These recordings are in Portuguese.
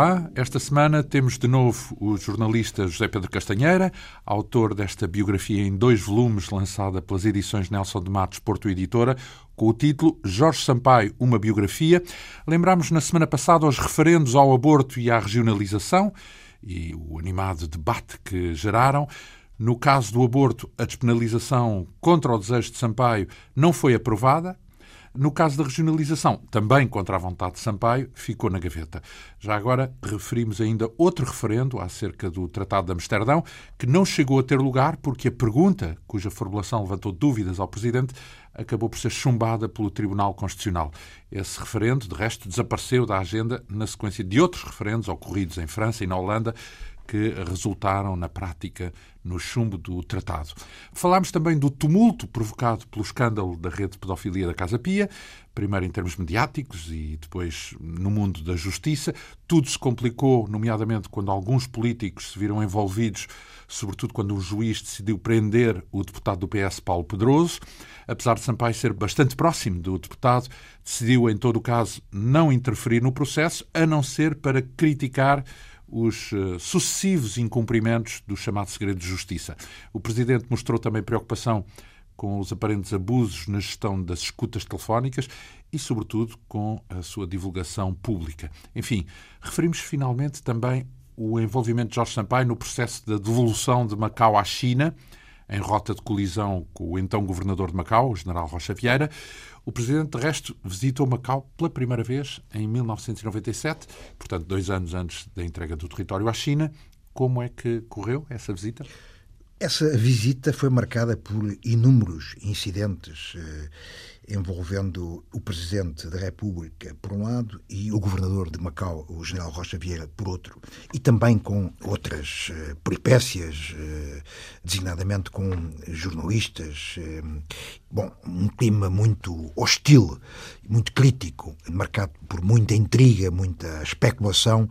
Olá, esta semana temos de novo o jornalista José Pedro Castanheira, autor desta biografia em dois volumes lançada pelas edições Nelson de Matos Porto Editora, com o título Jorge Sampaio, uma biografia. Lembramos na semana passada os referendos ao aborto e à regionalização e o animado debate que geraram. No caso do aborto, a despenalização contra o desejo de Sampaio não foi aprovada, no caso da regionalização, também contra a vontade de Sampaio, ficou na gaveta. Já agora referimos ainda outro referendo acerca do Tratado de Amsterdão, que não chegou a ter lugar porque a pergunta, cuja formulação levantou dúvidas ao Presidente, acabou por ser chumbada pelo Tribunal Constitucional. Esse referendo, de resto, desapareceu da agenda na sequência de outros referendos ocorridos em França e na Holanda, que resultaram, na prática, no chumbo do tratado. Falámos também do tumulto provocado pelo escândalo da rede de pedofilia da Casa Pia, primeiro em termos mediáticos e depois no mundo da justiça. Tudo se complicou, nomeadamente quando alguns políticos se viram envolvidos, sobretudo quando o juiz decidiu prender o deputado do PS, Paulo Pedroso. Apesar de Sampaio ser bastante próximo do deputado, decidiu, em todo o caso, não interferir no processo, a não ser para criticar os eh, sucessivos incumprimentos do chamado segredo de justiça. O Presidente mostrou também preocupação com os aparentes abusos na gestão das escutas telefónicas e, sobretudo, com a sua divulgação pública. Enfim, referimos finalmente também o envolvimento de Jorge Sampaio no processo da devolução de Macau à China, em rota de colisão com o então governador de Macau, o general Rocha Vieira. O presidente, de resto, visitou Macau pela primeira vez em 1997, portanto, dois anos antes da entrega do território à China. Como é que correu essa visita? Essa visita foi marcada por inúmeros incidentes eh, envolvendo o Presidente da República, por um lado, e o Governador de Macau, o General Rocha Vieira, por outro, e também com outras eh, peripécias, eh, designadamente com jornalistas. Eh, bom, um clima muito hostil, muito crítico, marcado por muita intriga, muita especulação,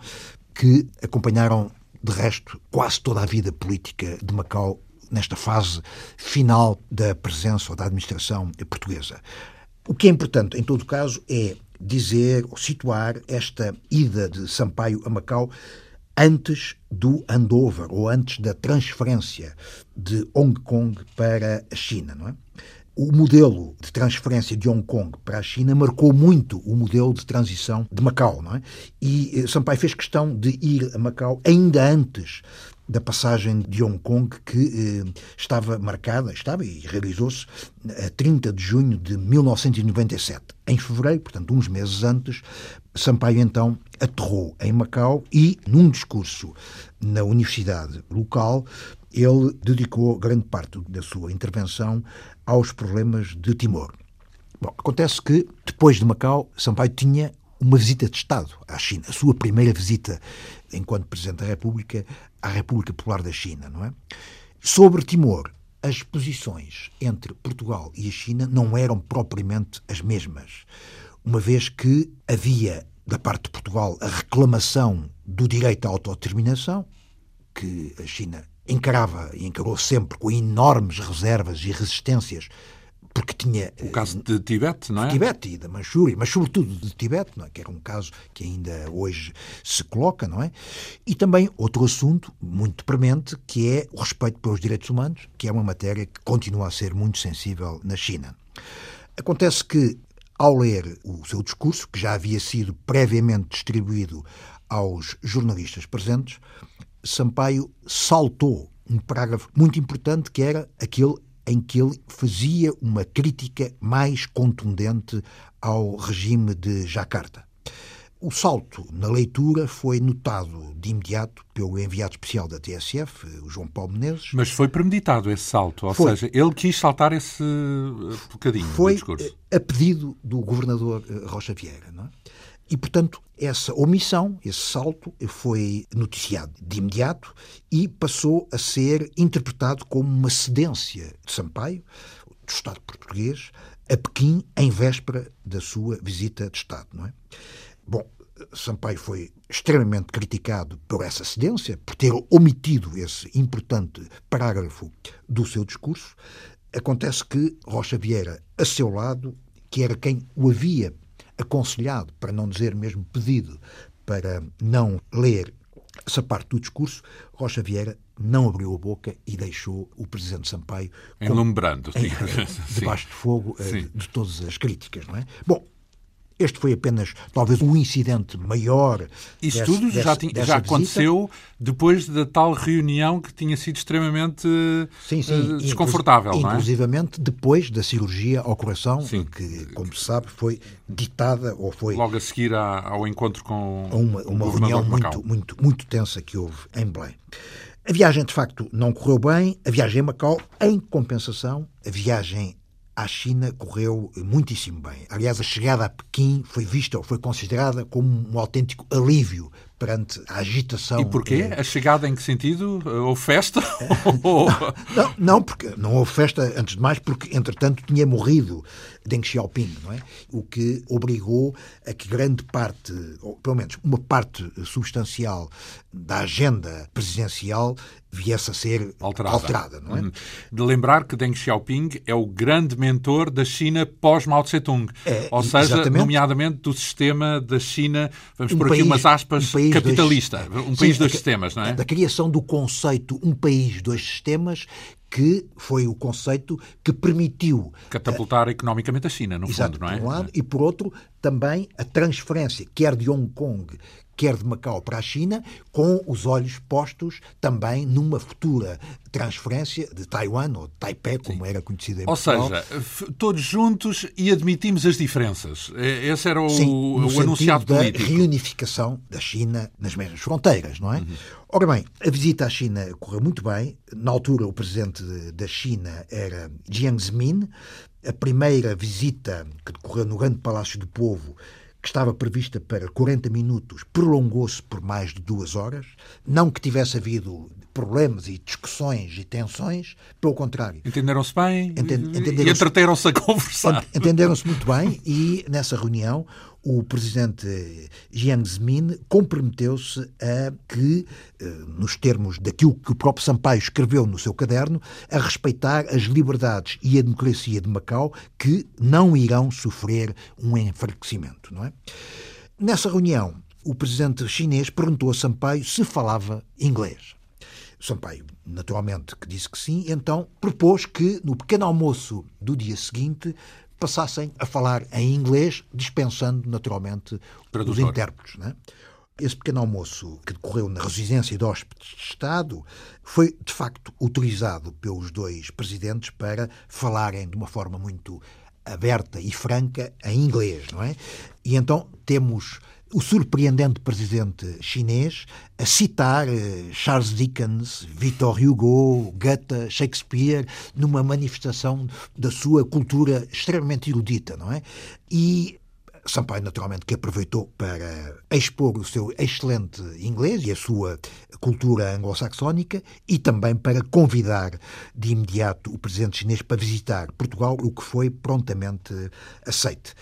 que acompanharam de resto, quase toda a vida política de Macau nesta fase final da presença ou da administração portuguesa. O que é importante, em todo caso, é dizer ou situar esta ida de Sampaio a Macau antes do handover ou antes da transferência de Hong Kong para a China, não é? O modelo de transferência de Hong Kong para a China marcou muito o modelo de transição de Macau, não é? E eh, Sampaio fez questão de ir a Macau ainda antes da passagem de Hong Kong que eh, estava marcada, estava e realizou-se a 30 de junho de 1997. Em fevereiro, portanto, uns meses antes, Sampaio então aterrou em Macau e, num discurso na universidade local, ele dedicou grande parte da sua intervenção aos problemas de Timor. Bom, acontece que, depois de Macau, Sampaio tinha uma visita de Estado à China, a sua primeira visita enquanto Presidente da República à República Popular da China, não é? Sobre Timor, as posições entre Portugal e a China não eram propriamente as mesmas, uma vez que havia da parte de Portugal a reclamação do direito à autodeterminação, que a China encarava e encarou sempre com enormes reservas e resistências, porque tinha... O caso de Tibete, não é? De Tibete e da Manchúria, mas sobretudo de Tibete, não é? que era um caso que ainda hoje se coloca, não é? E também outro assunto muito premente, que é o respeito pelos direitos humanos, que é uma matéria que continua a ser muito sensível na China. Acontece que, ao ler o seu discurso, que já havia sido previamente distribuído aos jornalistas presentes, Sampaio saltou um parágrafo muito importante que era aquele em que ele fazia uma crítica mais contundente ao regime de Jacarta. O salto na leitura foi notado de imediato pelo enviado especial da TSF, o João Paulo Menezes. Mas foi premeditado esse salto, ou foi. seja, ele quis saltar esse bocadinho foi do discurso. Eh, a pedido do governador eh, Rocha Vieira. Não é? E, portanto, essa omissão, esse salto, foi noticiado de imediato e passou a ser interpretado como uma cedência de Sampaio, do Estado português, a Pequim em véspera da sua visita de Estado. Não é? Bom, Sampaio foi extremamente criticado por essa cedência, por ter omitido esse importante parágrafo do seu discurso. Acontece que Rocha Vieira, a seu lado, que era quem o havia aconselhado, para não dizer mesmo pedido, para não ler essa parte do discurso, Rocha Vieira não abriu a boca e deixou o Presidente Sampaio enlumbrando, em, debaixo de fogo de, de todas as críticas. Não é? Bom, este foi apenas, talvez, o incidente maior. Isso desse, tudo já, tinha, já aconteceu depois da tal reunião que tinha sido extremamente sim, sim, uh, desconfortável, inclus, não é? Inclusivamente depois da cirurgia ao coração, sim. que, como se sabe, foi ditada ou foi. Logo a seguir ao encontro com. Uma, uma reunião muito, muito, muito tensa que houve em Belém. A viagem, de facto, não correu bem. A viagem a Macau, em compensação, a viagem à China correu muitíssimo bem. Aliás, a chegada a Pequim foi vista ou foi considerada como um autêntico alívio perante a agitação. E porquê? A chegada em que sentido? Houve festa? não, não, porque não houve festa, antes de mais, porque, entretanto, tinha morrido Deng Xiaoping, não é? O que obrigou a que grande parte, ou pelo menos uma parte substancial da agenda presidencial viesse a ser alterada, alterada não é? Hum. De lembrar que Deng Xiaoping é o grande mentor da China pós-Mao Tse-tung. É, ou seja, exatamente. nomeadamente do sistema da China, vamos um por aqui umas aspas, um capitalista. Dois, um país sim, dos sistemas, não é? Da criação do conceito um país, dois sistemas, que foi o conceito que permitiu catapultar uh, economicamente a China, no exato, fundo, não é? Por um lado, e por outro, também a transferência, quer de Hong Kong, quer de Macau para a China, com os olhos postos também numa futura transferência de Taiwan, ou Taipei, como Sim. era conhecida em Ou Portugal. seja, todos juntos e admitimos as diferenças. Esse era o, Sim, o anunciado da político. reunificação da China nas mesmas fronteiras, não é? Uhum. Ora bem, a visita à China correu muito bem. Na altura, o presidente da China era Jiang Zemin. A primeira visita que decorreu no Grande Palácio do Povo que estava prevista para 40 minutos, prolongou-se por mais de duas horas. Não que tivesse havido problemas e discussões e tensões, pelo contrário. Entenderam-se bem entenderam e entreteram-se a conversar. Entenderam-se muito bem e, nessa reunião, o presidente Jiang Zemin comprometeu-se a que, eh, nos termos daquilo que o próprio Sampaio escreveu no seu caderno, a respeitar as liberdades e a democracia de Macau, que não irão sofrer um enfraquecimento. Não é? Nessa reunião, o presidente chinês perguntou a Sampaio se falava inglês. Sampaio, naturalmente, que disse que sim, então propôs que, no pequeno almoço do dia seguinte, passassem a falar em inglês, dispensando naturalmente Tradutor. os intérpretes. Né? Esse pequeno almoço que decorreu na residência de hóspedes de Estado foi, de facto, utilizado pelos dois presidentes para falarem de uma forma muito aberta e franca em inglês, não é? E então temos o surpreendente presidente chinês a citar eh, Charles Dickens, Victor Hugo, Goethe, Shakespeare, numa manifestação da sua cultura extremamente erudita, não é? E Sampaio, naturalmente, que aproveitou para expor o seu excelente inglês e a sua cultura anglo-saxónica e também para convidar de imediato o presidente chinês para visitar Portugal, o que foi prontamente aceite.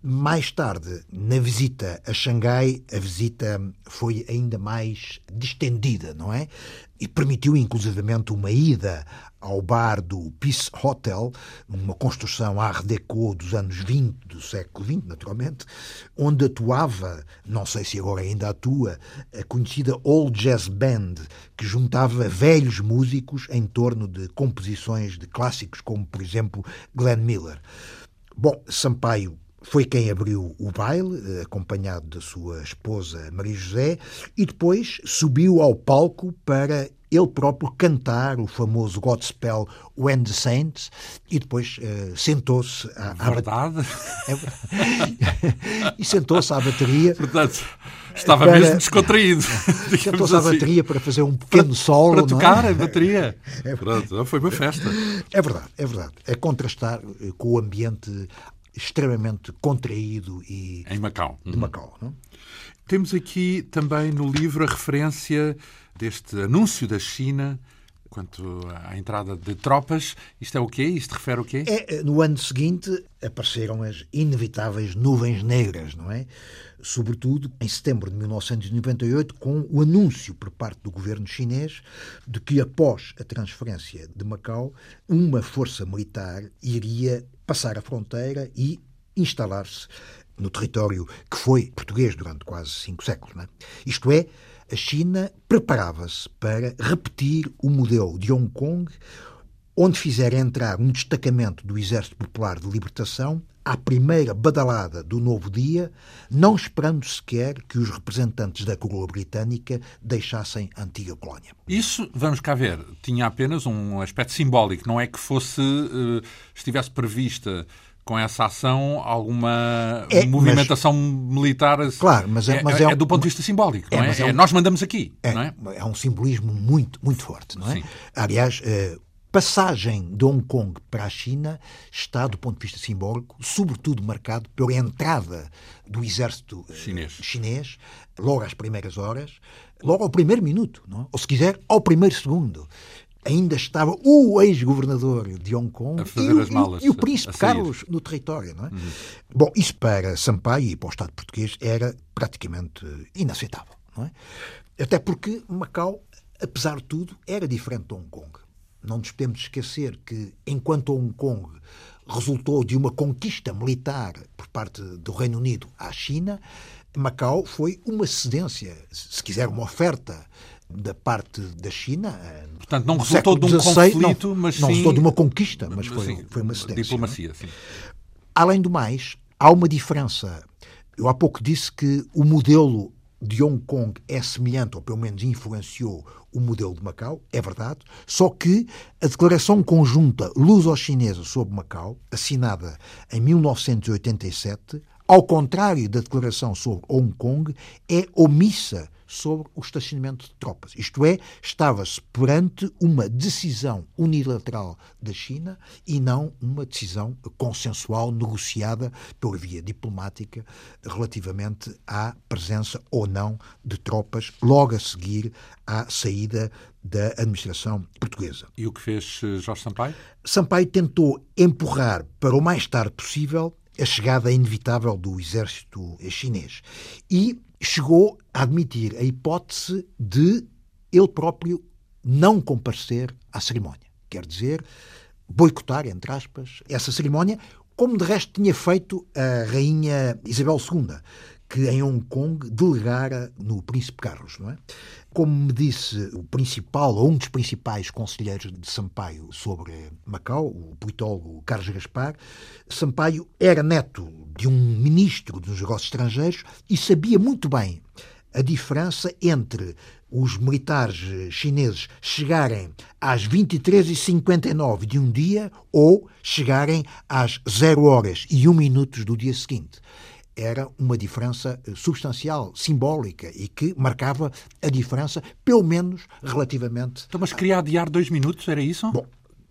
Mais tarde, na visita a Xangai, a visita foi ainda mais distendida, não é? E permitiu inclusivamente uma ida ao bar do Peace Hotel, uma construção Art Deco dos anos 20 do século XX, naturalmente, onde atuava, não sei se agora ainda atua, a conhecida Old Jazz Band, que juntava velhos músicos em torno de composições de clássicos como, por exemplo, Glenn Miller. Bom, Sampaio foi quem abriu o baile, eh, acompanhado da sua esposa Maria José, e depois subiu ao palco para ele próprio cantar o famoso Godspell When the Saints e depois uh, sentou-se à, à verdade e sentou-se à bateria portanto estava para... mesmo descontraído sentou-se assim. à bateria para fazer um pequeno para, solo para tocar é? a bateria é, Pronto, foi uma festa é verdade é verdade é contrastar eh, com o ambiente extremamente contraído e em Macau. De Macau não? Temos aqui também no livro a referência deste anúncio da China quanto à entrada de tropas. Isto é o quê? Isto refere o quê? É, no ano seguinte apareceram as inevitáveis nuvens negras, não é? Sobretudo em setembro de 1998, com o anúncio por parte do governo chinês de que, após a transferência de Macau, uma força militar iria passar a fronteira e instalar-se no território que foi português durante quase cinco séculos. É? Isto é, a China preparava-se para repetir o modelo de Hong Kong, onde fizer entrar um destacamento do Exército Popular de Libertação à primeira badalada do novo dia, não esperando sequer que os representantes da coroa britânica deixassem a antiga colónia. Isso, vamos cá ver, tinha apenas um aspecto simbólico, não é que fosse, eh, estivesse prevista com essa ação alguma é, movimentação mas, militar. Claro, mas é, é mas é, é do ponto de vista simbólico, não é? é? Um, nós mandamos aqui, não é? É um simbolismo muito, muito forte, não é? Sim. Aliás, uh, passagem de Hong Kong para a China está, do ponto de vista simbólico, sobretudo marcado pela entrada do exército uh, chinês. chinês, logo às primeiras horas, logo ao primeiro minuto, não? ou se quiser, ao primeiro segundo ainda estava o ex-governador de Hong Kong e, malas, e, e, o príncipe Carlos no território. Não é? Uhum. Bom, isso para Sampaio e para o Estado português era praticamente inaceitável. Não é? Até porque Macau, apesar de tudo, era diferente de Hong Kong. Não nos podemos esquecer que, enquanto Hong Kong resultou de uma conquista militar por parte do Reino Unido à China, Macau foi uma cedência, se quiser, uma oferta da parte da China. Eh, Portanto, não resultou de um 16, conflito, não, mas não sim... resultou de uma conquista, mas foi, sim, foi uma cedência. Diplomacia, sim. Além do mais, há uma diferença. Eu há pouco disse que o modelo de Hong Kong é semelhante, ou pelo menos influenciou o modelo de Macau, é verdade, só que a declaração conjunta luso-chinesa sobre Macau, assinada em 1987, ao contrário da declaração sobre Hong Kong, é omissa sobre o estacionamento de tropas. Isto é, estava-se perante uma decisão unilateral da China e não uma decisão consensual, negociada pela via diplomática, relativamente à presença ou não de tropas logo a seguir à saída da administração portuguesa. E o que fez eh, Jorge Sampaio? Sampaio tentou empurrar para o mais tarde possível a chegada inevitável do exército chinês e chegou a admitir a hipótese de ele próprio não comparecer à cerimónia. Quer dizer, boicotar, entre aspas, essa cerimónia, como de resto tinha feito a rainha Isabel II, que em Hong Kong delegara no Príncipe Carlos, não é? Como me disse o principal, ou um dos principais conselheiros de Sampaio sobre Macau, o politólogo Carlos Gaspar, Sampaio era neto de um ministro dos negócios estrangeiros e sabia muito bem a diferença entre os militares chineses chegarem às 23h59 de um dia ou chegarem às 0 horas e 1 minutos do dia seguinte era uma diferença eh, substancial, simbólica e que marcava a diferença, pelo menos relativamente. Então, mas queria adiar dois minutos, era isso? Bom,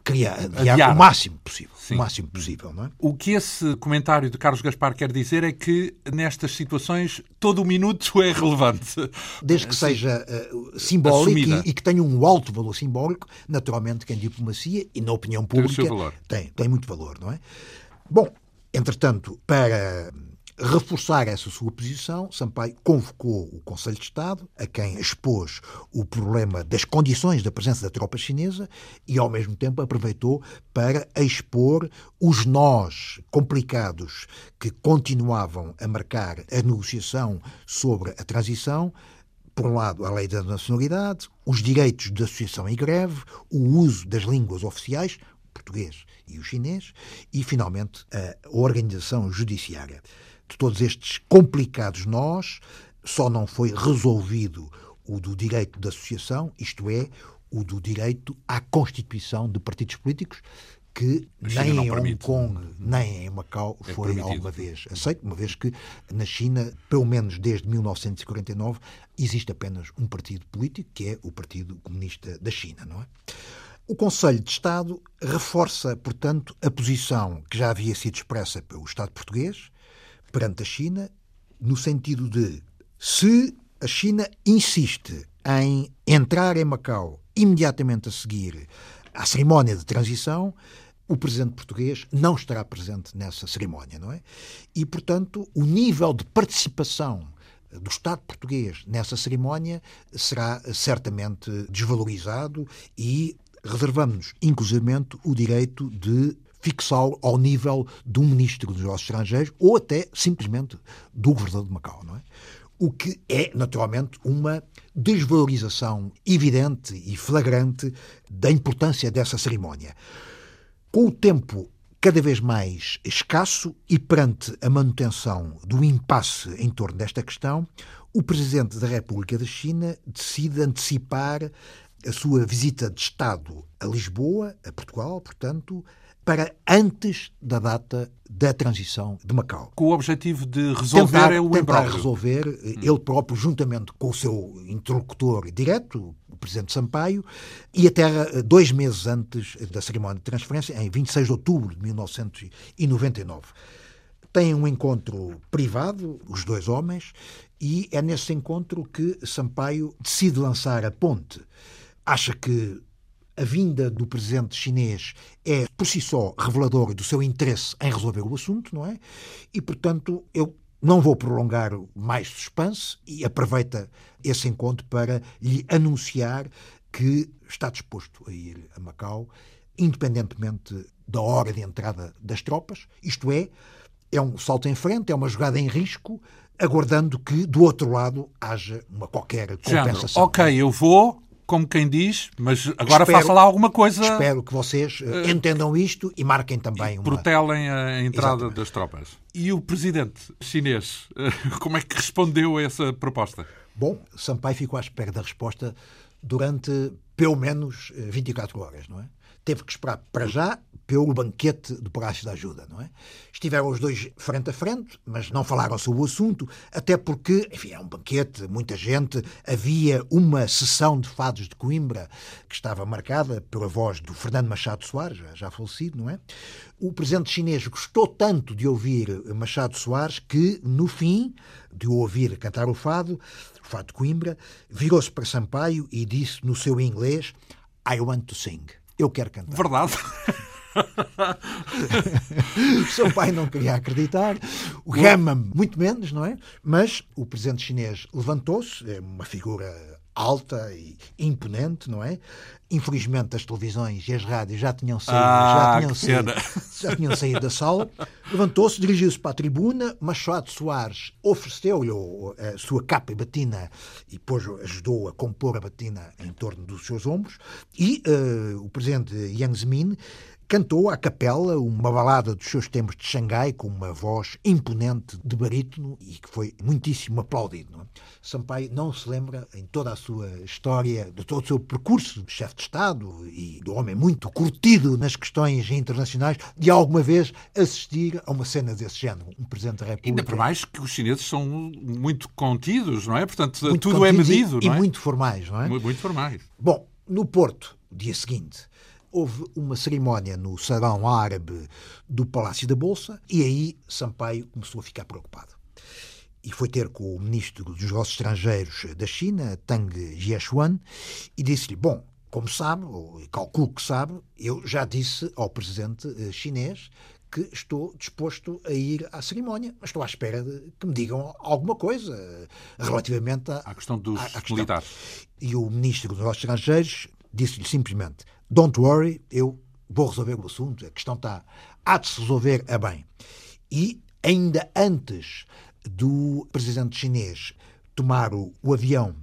queria adiar, adiar. o máximo possível. Sim. O máximo possível, não é? O que esse comentário de Carlos Gaspar quer dizer é que nestas situações todo o minuto é relevante. Desde que Sim. seja uh, simbólico e, e, que tenha um alto valor simbólico, naturalmente que em diplomacia e na opinião pública tem, tem, tem muito valor, não é? Bom, entretanto, para reforçar essa sua posição, Sampaio convocou o Conselho de Estado, a quem expôs o problema das condições da presença da tropa chinesa e, ao mesmo tempo, aproveitou para expor os nós complicados que continuavam a marcar a negociação sobre a transição. Por um lado, a lei da nacionalidade, os direitos de associação e greve, o uso das línguas oficiais, português e o chinês, e, finalmente, a organização judiciária de todos estes complicados nós, só não foi resolvido o do direito de associação, isto é, o do direito à constituição de partidos políticos, que nem em Hong Kong nem em Macau é foi permitido. alguma vez aceito, uma vez que na China, pelo menos desde 1949, existe apenas um partido político, que é o Partido Comunista da China, não é? O Conselho de Estado reforça, portanto, a posição que já havia sido expressa pelo Estado português, perante a China, no sentido de se a China insiste em entrar em Macau imediatamente a seguir à cerimónia de transição, o presidente português não estará presente nessa cerimónia, não é? E, portanto, o nível de participação do Estado português nessa cerimónia será certamente desvalorizado e reservamos-nos, inclusivamente, o direito de fixá-lo ao nível do ministro dos negócios estrangeiros ou até simplesmente do governador de Macau, não é? O que é, naturalmente, uma desvalorização evidente e flagrante da importância dessa cerimónia. Com o tempo cada vez mais escasso e perante a manutenção do impasse em torno desta questão, o Presidente da República da China decide antecipar a sua visita de Estado a Lisboa, a Portugal, portanto, para antes da data da transição de Macau. Com o objetivo de resolver tentar, o tentar resolver, hum. ele próprio, juntamente com o seu interlocutor direto, o Presidente Sampaio, e até dois meses antes da cerimónia de transferência, em 26 de outubro de 1999. Têm um encontro privado, os dois homens, e é nesse encontro que Sampaio decide lançar a ponte. Acha que a vinda do presidente chinês é, por si só, reveladora do seu interesse em resolver o assunto, não é? E, portanto, eu não vou prolongar mais suspense e aproveita esse encontro para lhe anunciar que está disposto a ir a Macau, independentemente da hora de entrada das tropas, isto é, é um salto em frente, é uma jogada em risco, aguardando que do outro lado haja uma qualquer compensação. Género, ok, eu vou, como quem diz, mas agora espero, faça lá alguma coisa. Espero que vocês uh, entendam isto e marquem também e uma. Protelem a entrada Exatamente. das tropas. E o presidente chinês, uh, como é que respondeu a essa proposta? Bom, Sampaio ficou à espera da resposta durante pelo menos 24 horas, não é? teve que esperar para já pelo banquete do Palácio da Ajuda, não é? Estiveram os dois frente a frente, mas não falaram sobre o assunto, até porque, enfim, é um banquete, muita gente, havia uma sessão de fados de Coimbra que estava marcada pela voz do Fernando Machado Soares, já falecido, não é? O presidente chinês gostou tanto de ouvir Machado Soares que, no fim de o ouvir cantar o fado, o fado de Coimbra, virou-se para Sampaio e disse no seu inglês I want to sing. Eu quero cantar. Verdade. o seu pai não queria acreditar, o Gama muito menos, não é? Mas o presidente chinês levantou-se, é uma figura alta e imponente, não é? Infelizmente as televisões e as rádios já tinham saído, ah, já, tinham saído já tinham saído da sala. Levantou-se, dirigiu-se para a tribuna. Machado Soares ofereceu-lhe a sua capa e batina e depois ajudou a compor a batina em torno dos seus ombros. E uh, o presidente Yang Zemin cantou à capela uma balada dos seus tempos de Xangai com uma voz imponente de barítono e que foi muitíssimo aplaudido. Não é? Sampaio não se lembra, em toda a sua história, de todo o seu percurso de chefe de Estado e do homem muito curtido nas questões internacionais, de alguma vez assistir a uma cena desse género, um Presidente da República. Ainda por mais que os chineses são muito contidos, não é? Portanto, muito tudo é medido, e, não é? E muito formais, não é? Muito formais. Bom, no Porto, dia seguinte, houve uma cerimónia no salão árabe do Palácio da Bolsa e aí Sampaio começou a ficar preocupado. E foi ter com o ministro dos Negócios Estrangeiros da China, Tang Jiechuan, e disse-lhe: Bom, como sabe, ou calculo que sabe, eu já disse ao presidente eh, chinês que estou disposto a ir à cerimónia, mas estou à espera de que me digam alguma coisa eh, relativamente à, à questão dos à, à questão. militares. E o ministro dos Negócios Estrangeiros disse-lhe simplesmente: Don't worry, eu vou resolver o assunto, a questão está. há de se resolver a bem. E ainda antes do presidente chinês tomar o, o avião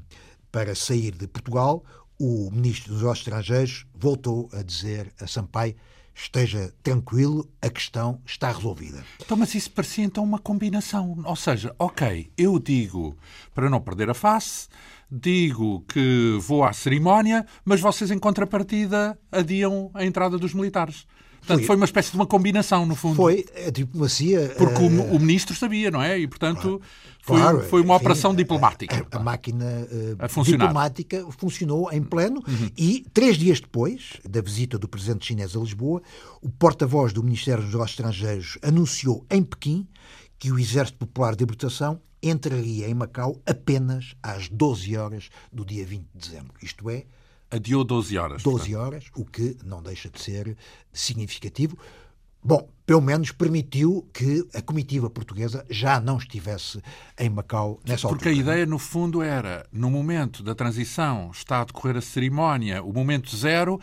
para sair de Portugal, o ministro dos Negócios Estrangeiros voltou a dizer a Sampaio esteja tranquilo, a questão está resolvida. Então, mas isso parecia então uma combinação. Ou seja, ok, eu digo para não perder a face, digo que vou à cerimónia, mas vocês, em contrapartida, adiam a entrada dos militares. Portanto, foi, foi uma espécie de uma combinação, no fundo. Foi a diplomacia. Porque uh... o, o, ministro sabia, não é? E, portanto, foi, claro, foi uma enfim, operação diplomática. A, a, a máquina uh, diplomática funcionou em pleno uhum. e, três dias depois da visita do presidente chinês a Lisboa, o porta-voz do Ministério dos Negócios Estrangeiros anunciou em Pequim que o Exército Popular de Libertação entraria em Macau apenas às 12 horas do dia 20 de dezembro. Isto é. Adiou 12 horas. 12 portanto. horas, o que não deixa de ser significativo. Bom, pelo menos permitiu que a comitiva portuguesa já não estivesse em Macau nessa Porque altura. Porque a ideia, no fundo, era, no momento da transição, está a decorrer a cerimónia, o momento zero,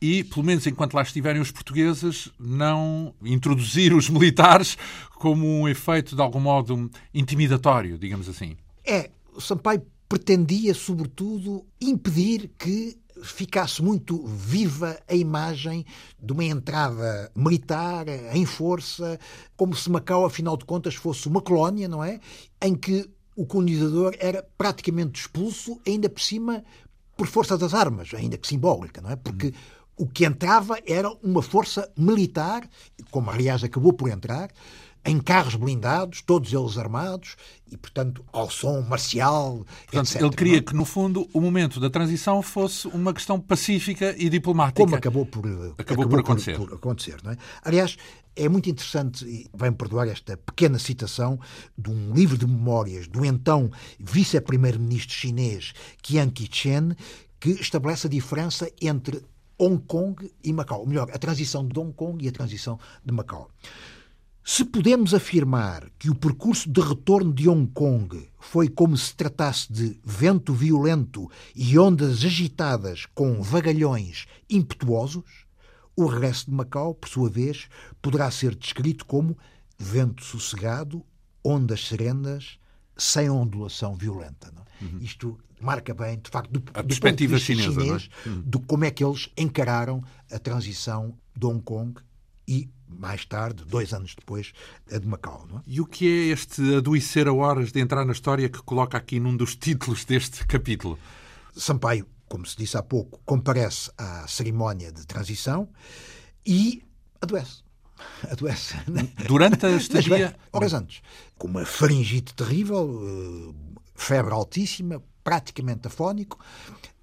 e, pelo menos enquanto lá estiverem os portugueses, não introduzir os militares como um efeito, de algum modo, intimidatório, digamos assim. É, o Sampaio pretendia, sobretudo, impedir que ficasse muito viva a imagem de uma entrada militar em força, como se Macau, afinal de contas, fosse uma colónia, não é? Em que o colonizador era praticamente expulso, ainda por cima por força das armas, ainda que simbólica, não é? Porque o que entrava era uma força militar, como aliás acabou por entrar, em carros blindados, todos eles armados, e, portanto, ao som marcial, portanto, etc. Ele queria? É? que, no fundo, o momento da transição fosse uma questão pacífica e diplomática. Como acabou por, acabou, acabou por acontecer. Por, por acontecer não é? Aliás, é muito interessante, e vai-me perdoar esta pequena citação, de um livro de memórias do então vice-primeiro-ministro chinês Chiang Kai-chen, que estabelece a diferença entre Hong Kong e Macau. Ou melhor, a transição de Hong Kong e a transição de Macau. Se podemos afirmar que o percurso de retorno de Hong Kong foi como se tratasse de vento violento e ondas agitadas com vagalhões impetuosos, o regresso de Macau, por sua vez, poderá ser descrito como vento sossegado, ondas serenas, sem ondulação violenta. Uhum. Isto marca bem, de facto, do, a do perspectiva ponto de vista chinesa, chinês, é? Hum. de como é que eles encararam a transição de Hong Kong e, mais tarde, dois anos depois, a de Macau. É? E o que é este adoecer a horas de entrar na história que coloca aqui num dos títulos deste capítulo? Sampaio, como se disse há pouco, comparece à cerimónia de transição e adoece adoece. Durante a estadia? Horas antes. Com uma faringite terrível, eh, febre altíssima, praticamente afónico.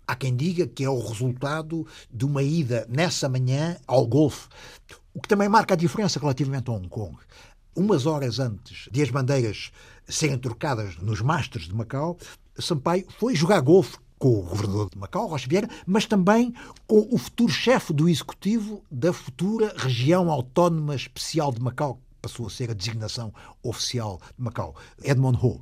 Há quem diga que é o resultado de uma ida nessa manhã ao Golfo, o que também marca a diferença relativamente a Hong Kong. Umas horas antes de as bandeiras serem trocadas nos masters de Macau, Sampaio foi jogar golfe com o governador de Macau, Rocha Vieira, mas também com o futuro chefe do executivo da futura região autónoma especial de Macau, que passou a ser a designação oficial de Macau, Edmond Ho.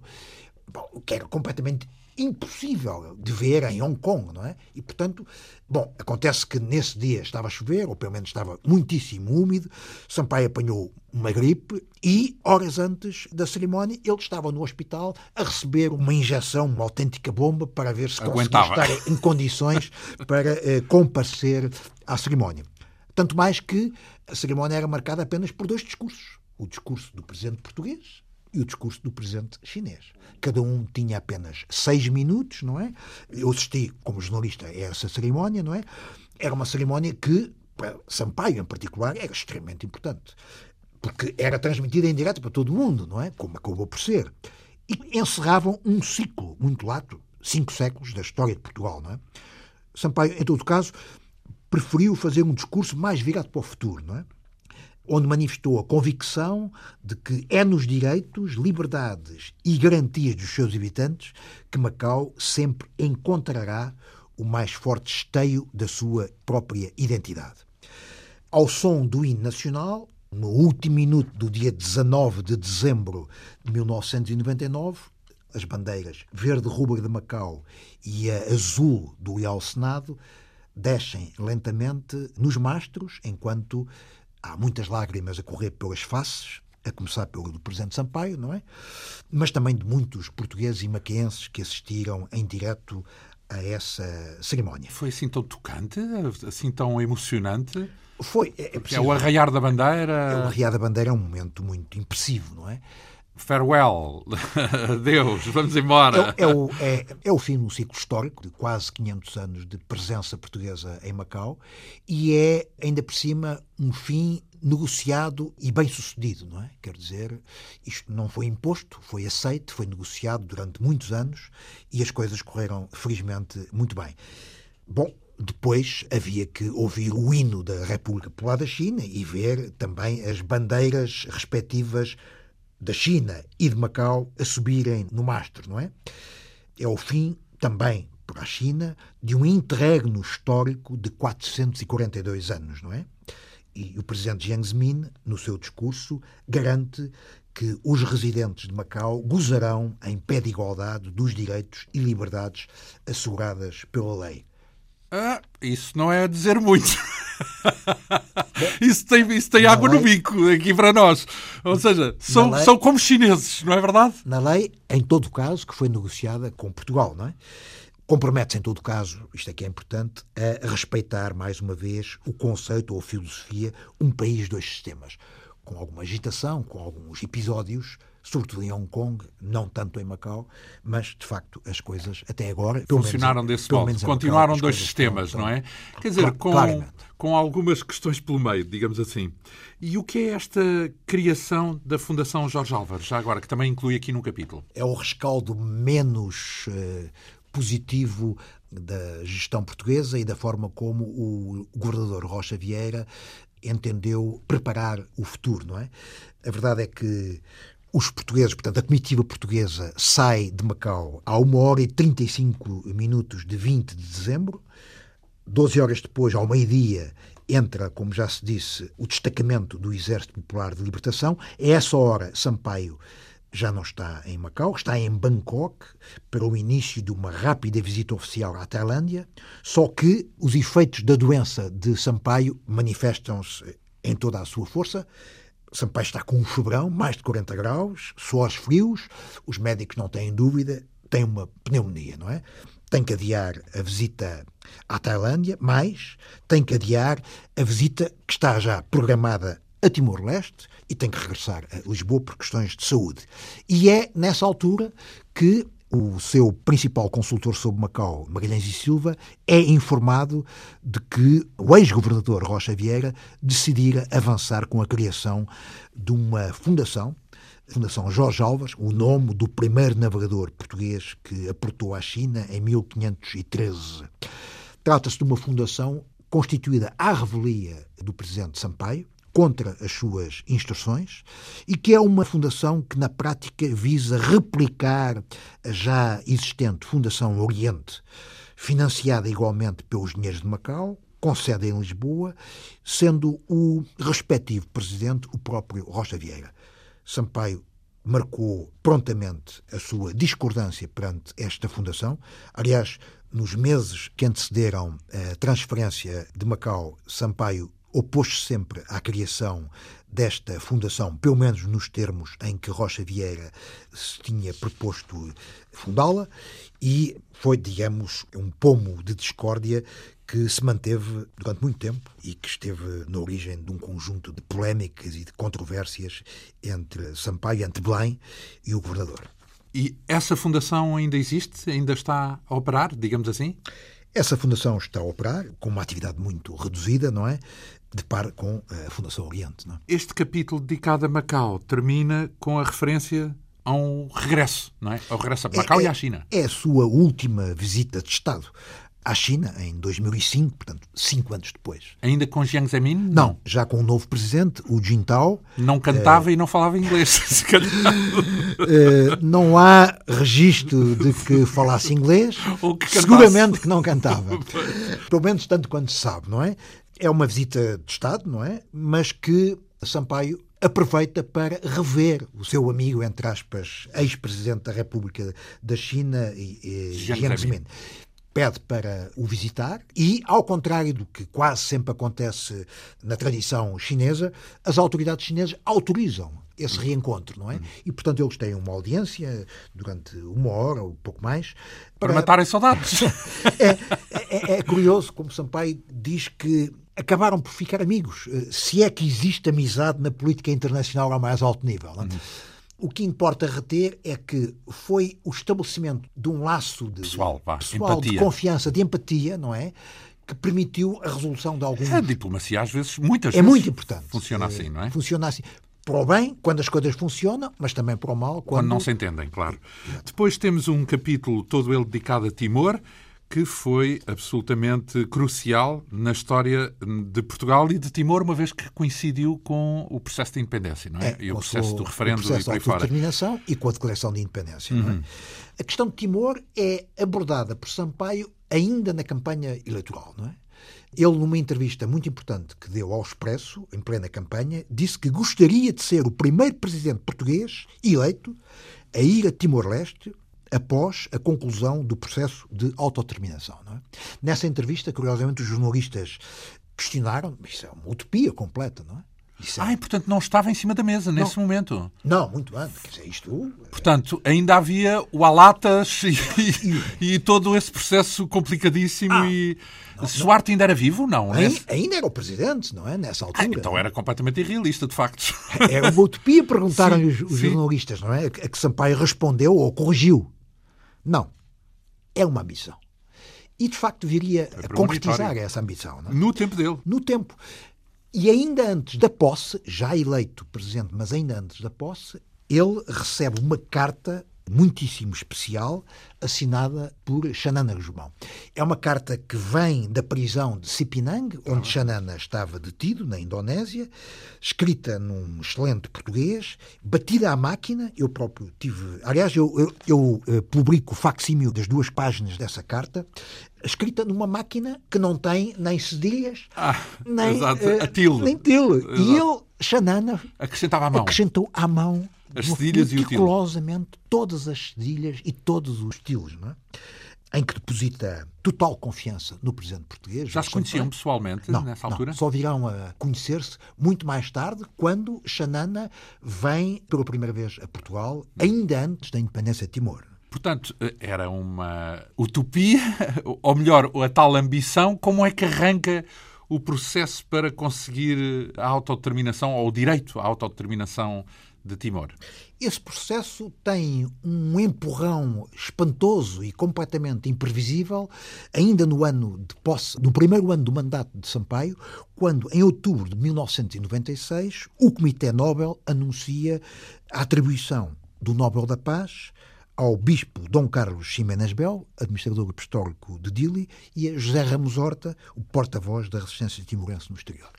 Bom, que era completamente impossível de ver em Hong Kong, não é? E, portanto, bom, acontece que nesse dia estava a chover, ou pelo menos estava muitíssimo úmido, Sampaio apanhou uma gripe e, horas antes da cerimónia, ele estava no hospital a receber uma injeção, uma autêntica bomba, para ver se Aguentava. conseguia estar em condições para eh, comparecer à cerimónia. Tanto mais que a cerimónia era marcada apenas por dois discursos. O discurso do presidente português e o discurso do presidente chinês. Cada um tinha apenas seis minutos, não é? Eu assisti, como jornalista, a essa cerimónia, não é? Era uma cerimónia que, para Sampaio em particular, era extremamente importante. Porque era transmitida em direto para todo o mundo, não é? Como acabou por ser. E encerravam um ciclo muito lato, cinco séculos da história de Portugal, não é? Sampaio, em todo caso, preferiu fazer um discurso mais virado para o futuro, não é? Onde manifestou a convicção de que é nos direitos, liberdades e garantias dos seus habitantes que Macau sempre encontrará o mais forte esteio da sua própria identidade. Ao som do hino nacional, no último minuto do dia 19 de dezembro de 1999, as bandeiras verde-rubro de Macau e a azul do Leal Senado descem lentamente nos mastros, enquanto há muitas lágrimas a correr pelas faces, a começar pelo do Presidente Sampaio, não é? Mas também de muitos portugueses e maquenses que assistiram em direto a essa cerimónia. Foi assim tão tocante, assim tão emocionante? Foi. É, é, é o arraiar da bandeira. É, o arraiar da bandeira é um momento muito impressivo, não é? Farewell, adeus, vamos embora. É, é, o, é, é o fim de um ciclo histórico de quase 500 anos de presença portuguesa em Macau e é, ainda por cima, um fim negociado e bem sucedido, não é? Quer dizer, isto não foi imposto, foi aceito, foi negociado durante muitos anos e as coisas correram, felizmente, muito bem. Bom, depois havia que ouvir o hino da República Popular da China e ver também as bandeiras respectivas da China e de Macau a subirem no mastro, não é? É o fim também para a China de um interregno histórico de 442 anos, não é? E o presidente Jiang Zemin, no seu discurso, garante que os residentes de Macau gozarão em pé de igualdade dos direitos e liberdades asseguradas pela lei. Ah, isso não é dizer muito. isso tem, isso tem água lei, no bico aqui para nós. Ou seja, são, lei, são como chineses, não é verdade? Na lei, em todo caso, que foi negociada com Portugal, não é? Compromete-se, em todo caso, isto é que é importante, a respeitar, mais uma vez, o conceito ou a filosofia um país, dois sistemas. Com alguma agitação, com alguns episódios, sobretudo em Hong Kong, não tanto em Macau, mas de facto as coisas até agora funcionaram menos, desse modo. Continuaram Macau, dois sistemas, estão, não é? Quer dizer, com, com algumas questões pelo meio, digamos assim. E o que é esta criação da Fundação Jorge Álvares, já agora, que também inclui aqui no capítulo? É o rescaldo menos uh, positivo da gestão portuguesa e da forma como o governador Rocha Vieira entendeu preparar o futuro, não é? A verdade é que os portugueses, portanto, a comitiva portuguesa sai de Macau a 1 hora e 35 minutos de 20 de dezembro. 12 horas depois, ao meio-dia, entra, como já se disse, o destacamento do Exército Popular de Libertação. A essa hora, Sampaio já não está em Macau, está em Bangkok para o início de uma rápida visita oficial à Tailândia, só que os efeitos da doença de Sampaio manifestam-se em toda a sua força. Sampaio está com um febrão, mais de 40 graus, suores frios, os médicos não têm dúvida, tem uma pneumonia, não é? Tem que adiar a visita à Tailândia, mas tem que adiar a visita que está já programada a Timor-Leste e tem que regressar a Lisboa por questões de saúde. E é nessa altura que o seu principal consultor sobre Macau, Magalhães e Silva, é informado de que o ex-governador Rocha Vieira decidira avançar com a criação de uma fundação, Fundação Jorge Álvares, o nome do primeiro navegador português que aportou à China em 1513. Trata-se de uma fundação constituída à revelia do presidente Sampaio, contra as suas instruções e que é uma fundação que, na prática, visa replicar a já existente Fundação Oriente, financiada igualmente pelos dinheiros de Macau, com sede em Lisboa, sendo o respectivo presidente o próprio Rocha Vieira. Sampaio marcou prontamente a sua discordância perante esta fundação. Aliás, nos meses que antecederam a transferência de Macau, Sampaio opôs-se sempre à criação desta fundação, pelo menos nos termos em que Rocha Vieira se tinha proposto fundá-la, e foi, digamos, um pomo de discórdia que se manteve durante muito tempo e que esteve na origem de um conjunto de polémicas e de controvérsias entre Sampaio, entre Belém e o governador. E essa fundação ainda existe? Ainda está a operar, digamos assim? Essa fundação está a operar com uma atividade muito reduzida, não é? De par com a Fundação Oriente. Não é? Este capítulo dedicado a Macau termina com a referência a um regresso, não é? Ao regresso a Macau é, e à China. É a sua última visita de Estado à China em 2005, portanto, cinco anos depois. Ainda com Jiang Zemin? Não, não já com o novo presidente, o Jintao. Não cantava é... e não falava inglês. é, não há registro de que falasse inglês. Que Seguramente que não cantava. Pelo menos tanto quanto se sabe, não é? É uma visita de Estado, não é? Mas que Sampaio aproveita para rever o seu amigo, entre aspas, ex-presidente da República da China, Jiang Zemin pede para o visitar e, ao contrário do que quase sempre acontece na tradição chinesa, as autoridades chinesas autorizam esse reencontro, não é? E, portanto, eles têm uma audiência durante uma hora ou pouco mais. Para, para matarem saudades. é, é, é curioso como Sampaio diz que acabaram por ficar amigos, eh, se é que existe amizade na política internacional ao mais alto nível. Uhum. O que importa reter é que foi o estabelecimento de um laço de, pessoal, vá, pessoal de confiança, de empatia, não é? Que permitiu a resolução de alguns. A diplomacia, às vezes, muitas é vezes. É muito importante. Funciona assim, não é? Funciona assim para o bem, quando as coisas funcionam, mas também para o mal. Quando, quando não se entendem, claro. Depois temos um capítulo todo ele dedicado a Timor que foi absolutamente crucial na história de Portugal e de Timor, uma vez que coincidiu com o processo de independência, não é? é e o processo do referendo o processo e por determinação e com a declaração de independência. Uhum. É? A questão de Timor é abordada por Sampaio ainda na campanha eleitoral, não é? Ele, numa entrevista muito importante que deu ao Expresso, em plena campanha, disse que gostaria de ser o primeiro presidente português eleito a ir a Timor-Leste após a conclusão do processo de autodeterminação. É? Nessa entrevista, curiosamente, os jornalistas questionaram, isso é uma utopia completa, não é? Isso é... Ah, e portanto não estava em cima da mesa não. nesse momento? Não, muito antes. Quer dizer, isto... Portanto, ainda havia o Alatas e, e, e todo esse processo complicadíssimo ah, e... Não, Suarte ainda era vivo? Não. Ainda, ainda era o presidente, não é? Nessa altura. Ah, então era completamente irrealista, de facto. Era uma utopia, perguntaram os, os jornalistas, não é? A que Sampaio respondeu ou corrigiu. Não. É uma ambição. E, de facto, viria a concretizar essa ambição. É? No tempo dele. No tempo. E ainda antes da posse, já eleito presidente, mas ainda antes da posse, ele recebe uma carta muitíssimo especial, assinada por Xanana Guzmão. É uma carta que vem da prisão de Sipinang, onde Xanana estava detido, na Indonésia, escrita num excelente português, batida à máquina. Eu próprio tive. Aliás, eu, eu, eu uh, publico o facsímil das duas páginas dessa carta, escrita numa máquina que não tem nem cedilhas, ah, nem, uh, nem til. E ele, Xanana, acrescentava à mão. acrescentou à mão as cedilhas meticulosamente todas as cedilhas e todos os estilos, não é? em que deposita total confiança no presidente português. Já se conheciam pessoalmente não, nessa altura? Não, só virão a conhecer-se muito mais tarde, quando Xanana vem pela primeira vez a Portugal, ainda antes da independência de Timor. Portanto, era uma utopia, ou melhor, a tal ambição. Como é que arranca o processo para conseguir a autodeterminação, ou o direito à autodeterminação de Timor? Esse processo tem um empurrão espantoso e completamente imprevisível, ainda no ano de posse, no primeiro ano do mandato de Sampaio, quando, em outubro de 1996, o Comitê Nobel anuncia a atribuição do Nobel da Paz ao bispo Dom Carlos Ximenes Bel, administrador apostólico de Dili, e a José Ramos Horta, o porta-voz da resistência timorense no exterior.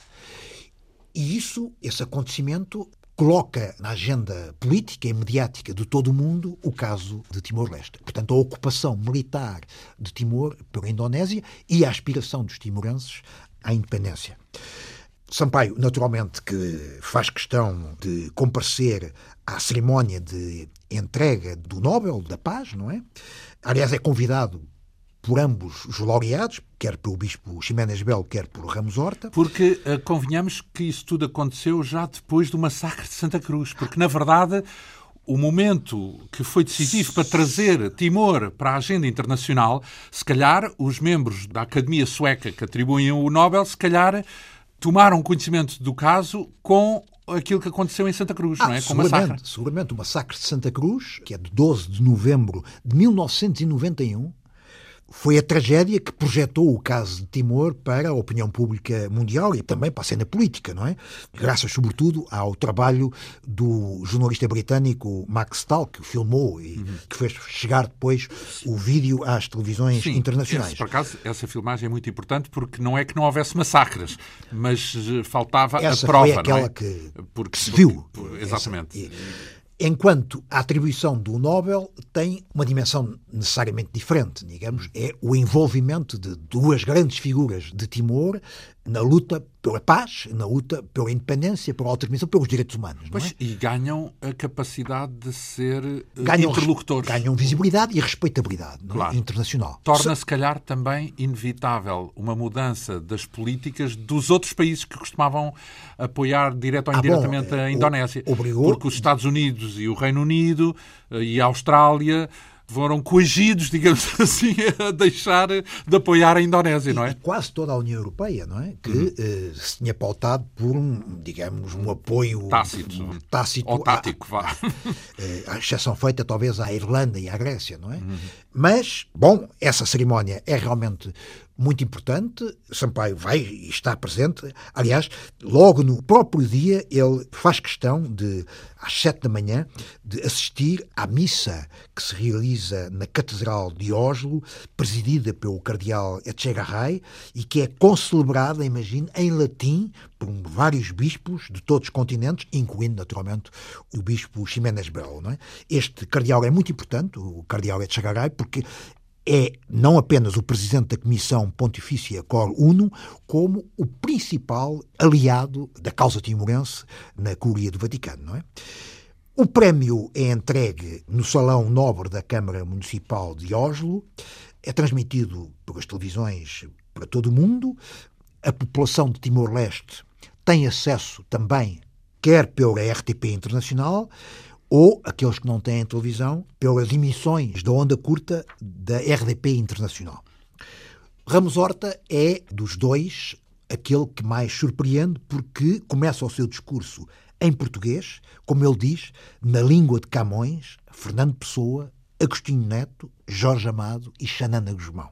E isso, esse acontecimento, coloca na agenda política e mediática de todo o mundo o caso de Timor-Leste. Portanto, a ocupação militar de Timor pela Indonésia e a aspiração dos timorenses à independência. Sampaio, naturalmente, que faz questão de comparecer à cerimónia de entrega do Nobel da Paz, não é? Aliás, é convidado por ambos os laureados, quer pelo Bispo Ximénez Belo, quer por Ramos Horta. Porque uh, convenhamos que isso tudo aconteceu já depois do massacre de Santa Cruz, porque na verdade o momento que foi decisivo para trazer Timor para a agenda internacional, se calhar os membros da Academia Sueca que atribuem o Nobel, se calhar tomaram conhecimento do caso com aquilo que aconteceu em Santa Cruz, ah, não é? Com seguramente, o massacre. Seguramente, o massacre de Santa Cruz, que é de 12 de novembro de 1991, foi a tragédia que projetou o caso de Timor para a opinião pública mundial e também para a cena política, não é? Graças, sobretudo, ao trabalho do jornalista britânico Max Stahl, que filmou e uhum. que fez chegar depois o vídeo às televisões Sim, internacionais. Esse, por acaso, essa filmagem é muito importante porque não é que não houvesse massacres, mas eh, faltava essa a prova. Foi aquela é? que, porque, que se viu. Porque, exatamente. Essa, Enquanto a atribuição do Nobel tem uma dimensão necessariamente diferente, digamos, é o envolvimento de duas grandes figuras de Timor na luta pela paz, na luta pela independência, pela autodeterminação, pelos direitos humanos. Pois, é? E ganham a capacidade de ser eh, ganham, interlocutores. Ganham visibilidade e respeitabilidade é? claro. internacional. Torna, se calhar, também inevitável uma mudança das políticas dos outros países que costumavam apoiar direto ou indiretamente ah, bom, a Indonésia. Obrigou... Porque os Estados Unidos e o Reino Unido eh, e a Austrália foram coagidos, digamos assim, a deixar de apoiar a Indonésia, e, não é? E quase toda a União Europeia, não é? Que uhum. uh, se tinha pautado por um, digamos, um apoio tácito, um, tácito ou tático, vá. Uh, a exceção feita talvez à Irlanda e à Grécia, não é? Uhum. Mas, bom, essa cerimónia é realmente muito importante. Sampaio vai e está presente. Aliás, logo no próprio dia, ele faz questão de, às sete da manhã, de assistir à missa que se realiza na Catedral de Oslo, presidida pelo cardeal Echegaray, e que é concelebrada, imagine, em latim por vários bispos de todos os continentes, incluindo, naturalmente, o bispo Ximénez Belo. É? Este cardeal é muito importante, o cardeal Echegaray, porque é não apenas o presidente da Comissão Pontifícia Cor Uno, como o principal aliado da causa timorense na Curia do Vaticano, não é? O prémio é entregue no Salão Nobre da Câmara Municipal de Oslo, é transmitido pelas televisões para todo o mundo, a população de Timor-Leste tem acesso também, quer pela RTP Internacional, ou aqueles que não têm televisão, pelas emissões da onda curta da RDP Internacional. Ramos Horta é, dos dois, aquele que mais surpreende porque começa o seu discurso em português, como ele diz, na língua de Camões, Fernando Pessoa, Agostinho Neto, Jorge Amado e Xanana Guzmão.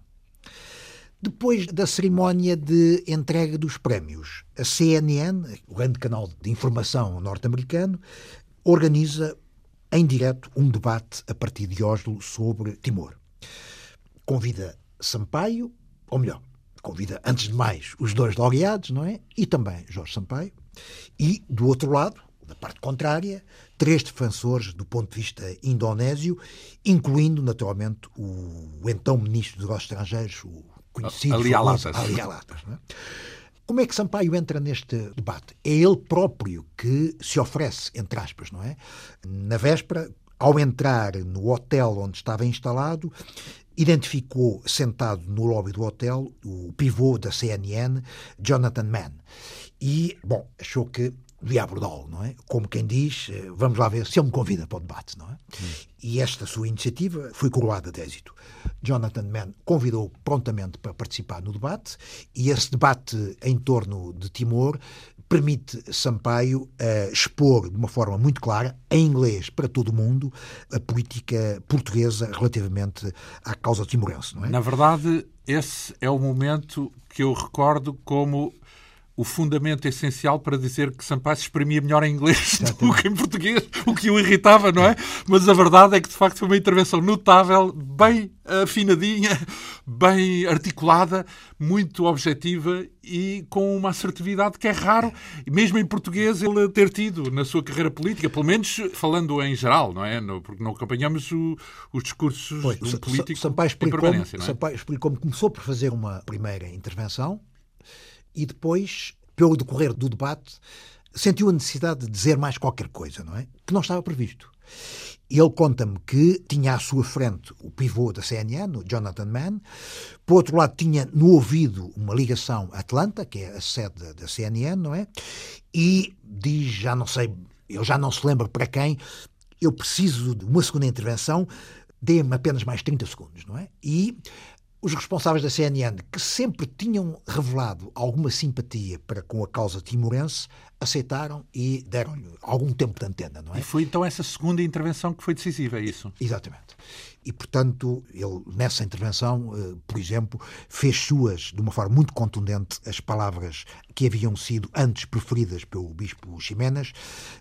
Depois da cerimónia de entrega dos prémios, a CNN, o grande canal de informação norte-americano, organiza em direto um debate a partir de Oslo sobre Timor. Convida Sampaio, ou melhor, convida antes de mais os dois laureados, não é? E também Jorge Sampaio. E do outro lado, da parte contrária, três defensores do ponto de vista indonésio, incluindo naturalmente o então ministro dos Negócios Estrangeiros, o conhecido Ali Alatas. Ali Alatas é? Como é que Sampaio entra neste debate? É ele próprio que se oferece, entre aspas, não é? Na véspera, ao entrar no hotel onde estava instalado, identificou sentado no lobby do hotel o pivô da CNN, Jonathan Mann. E, bom, achou que devia abordá-lo, não é? Como quem diz, eh, vamos lá ver se ele me convida para o debate, não é? Hum. E esta sua iniciativa foi coroada de êxito. Jonathan Mann convidou prontamente para participar no debate e esse debate em torno de Timor permite Sampaio uh, expor de uma forma muito clara, em inglês para todo o mundo, a política portuguesa relativamente à causa timorense. Não é? Na verdade, esse é o momento que eu recordo como o fundamento essencial para dizer que Sampaio se exprimia melhor em inglês do que em português, o que o irritava, não é? Mas a verdade é que, de facto, foi uma intervenção notável, bem afinadinha, bem articulada, muito objetiva e com uma assertividade que é raro, mesmo em português, ele ter tido na sua carreira política, pelo menos falando em geral, não é? Porque não acompanhamos o, os discursos pois, de um político Sampaio explicou, é? Sampaio explicou começou por fazer uma primeira intervenção e depois, pelo decorrer do debate, sentiu a necessidade de dizer mais qualquer coisa, não é? Que não estava previsto. Ele conta-me que tinha à sua frente o pivô da CNN, o Jonathan Mann. Por outro lado, tinha no ouvido uma ligação a Atlanta, que é a sede da CNN, não é? E diz, já não sei, eu já não se lembra para quem, eu preciso de uma segunda intervenção, dê-me apenas mais 30 segundos, não é? E os responsáveis da CNN, que sempre tinham revelado alguma simpatia para com a causa timorense, aceitaram e deram-lhe algum tempo de antena, não é? E foi então essa segunda intervenção que foi decisiva, é isso? Exatamente. E, portanto, ele, nessa intervenção, eh, por exemplo, fez suas, de uma forma muito contundente, as palavras que haviam sido antes preferidas pelo Bispo Ximenes,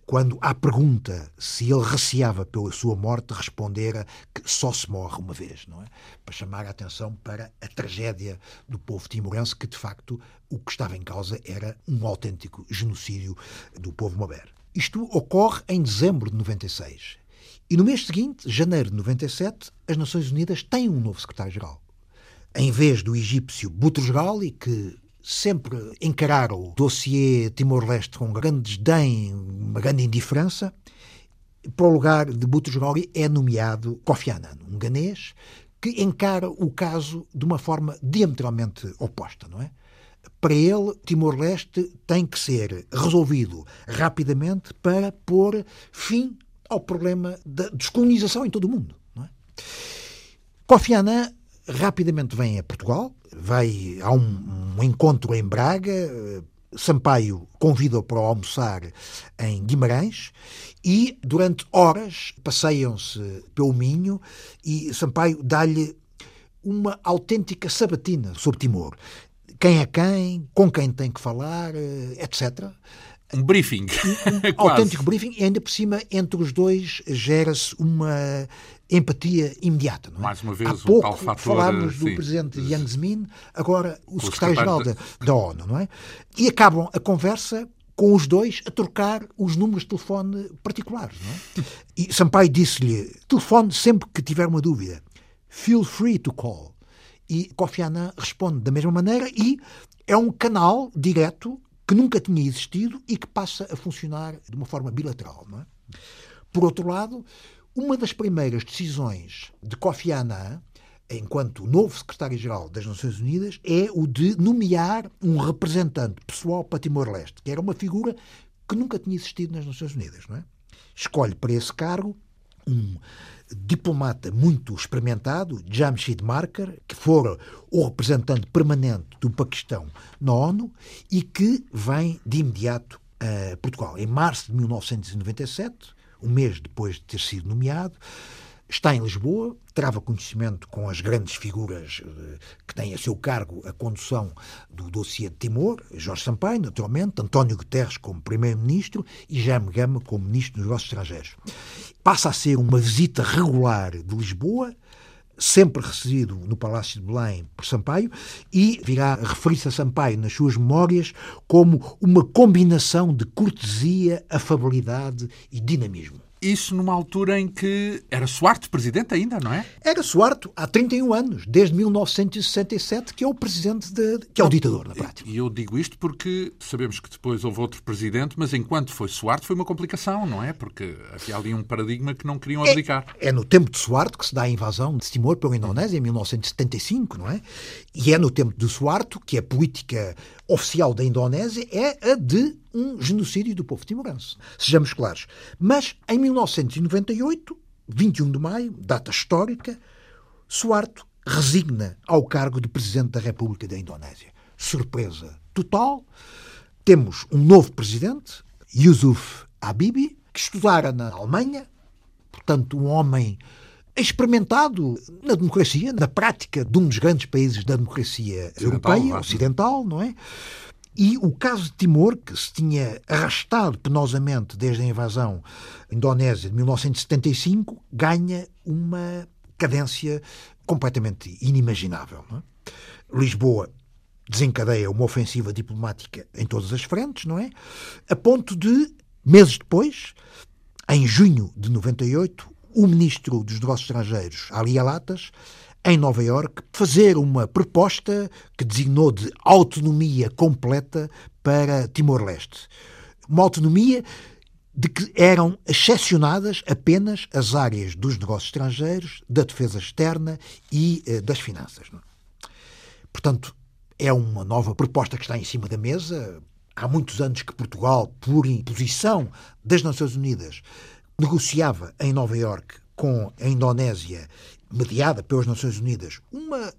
quando, à pergunta se ele receava pela sua morte, respondera que só se morre uma vez, não é? Para chamar a atenção para a tragédia do povo timorense, que, de facto, o que estava em causa era um autêntico genocídio do povo Maber. Isto ocorre em dezembro de 96. E no mês seguinte, janeiro de 97, as Nações Unidas têm um novo secretário-geral. Em vez do egípcio Boutros Ghali, que sempre encararam o dossiê Timor-Leste com grande desdém, uma grande indiferença, para o lugar de Boutros Ghali é nomeado Kofi Annan, um ganês, que encara o caso de uma forma diametralmente oposta, não é? Para ele, Timor-Leste tem que ser resolvido rapidamente para pôr fim ao problema da descolonização em todo o mundo. Não é? Kofi Annan rapidamente vem a Portugal, vai a um, um encontro em Braga, Sampaio convida-o para almoçar em Guimarães e durante horas passeiam-se pelo Minho e Sampaio dá-lhe uma autêntica sabatina sobre Timor. Quem é quem, com quem tem que falar, eh, etc. Um briefing. Um autêntico briefing e ainda por cima, entre os dois, gera-se uma empatia imediata. Não é? Mais uma vez, Há pouco um tal fator, falámos do sim, presidente Yang Zemin, agora o secretário-geral da, da ONU, não é? E acabam a conversa com os dois a trocar os números de telefone particulares. Não é? E Sampaio disse-lhe: telefone sempre que tiver uma dúvida. Feel free to call. E Kofi Annan responde da mesma maneira e é um canal direto que nunca tinha existido e que passa a funcionar de uma forma bilateral. É? Por outro lado, uma das primeiras decisões de Kofi Annan enquanto novo secretário-geral das Nações Unidas, é o de nomear um representante pessoal para Timor-Leste, que era uma figura que nunca tinha existido nas Nações Unidas. Não é? Escolhe para esse cargo um diplomata muito experimentado, Jamshid Marker, que fora o representante permanente do Paquistão na ONU e que vem de imediato a Portugal. Em março de 1997, um mês depois de ter sido nomeado, está em Lisboa, trava conhecimento com as grandes figuras eh, que têm a seu cargo a condução do dossiê de Timor, Jorge Sampaio, naturalmente, António Guterres como Primeiro-Ministro e Jaime Gama como Ministro dos Negócios Estrangeiros. Passa a ser uma visita regular de Lisboa, sempre recebido no Palácio de Belém por Sampaio, e virá a referir-se a Sampaio nas suas memórias como uma combinação de cortesia, afabilidade e dinamismo. Isso numa altura em que era Suarte presidente ainda, não é? Era Suarte há 31 anos, desde 1967, que é o presidente, de, que é o ditador, na prática. E eu digo isto porque sabemos que depois houve outro presidente, mas enquanto foi Suarte foi uma complicação, não é? Porque havia ali um paradigma que não queriam abdicar. É, é no tempo de Suarte que se dá a invasão de Timor pela Indonésia, em 1975, não é? E é no tempo de Suarte que a política oficial da Indonésia é a de um genocídio do povo timorense. Sejamos claros. Mas em 1998, 21 de maio, data histórica, Suarto resigna ao cargo de Presidente da República da Indonésia. Surpresa total. Temos um novo presidente, Yusuf Habibi, que estudara na Alemanha, portanto, um homem experimentado na democracia, na prática de um dos grandes países da democracia ocidental, europeia, ocidental, não é? E o caso de Timor, que se tinha arrastado penosamente desde a invasão indonésia de 1975, ganha uma cadência completamente inimaginável. É? Lisboa desencadeia uma ofensiva diplomática em todas as frentes, não é? A ponto de, meses depois, em junho de 98, o ministro dos Negócios Estrangeiros, Ali Alatas, em Nova Iorque, fazer uma proposta que designou de autonomia completa para Timor-Leste. Uma autonomia de que eram excepcionadas apenas as áreas dos negócios estrangeiros, da defesa externa e eh, das finanças. É? Portanto, é uma nova proposta que está em cima da mesa. Há muitos anos que Portugal, por imposição das Nações Unidas, negociava em Nova Iorque com a Indonésia mediada pelas Nações Unidas, uma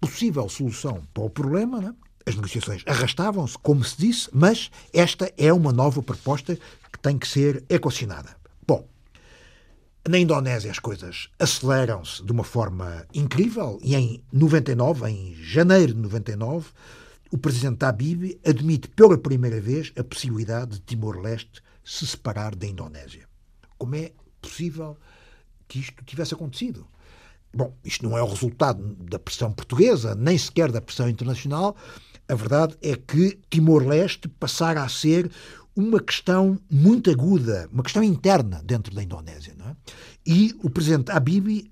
possível solução para o problema. Né? As negociações arrastavam-se, como se disse, mas esta é uma nova proposta que tem que ser equacionada. Bom, na Indonésia as coisas aceleram-se de uma forma incrível e em 99, em janeiro de 99, o presidente Habib admite pela primeira vez a possibilidade de Timor-Leste se separar da Indonésia. Como é possível que isto tivesse acontecido? Bom, isto não é o resultado da pressão portuguesa, nem sequer da pressão internacional. A verdade é que Timor-Leste passara a ser uma questão muito aguda, uma questão interna dentro da Indonésia. É? E o presidente Habib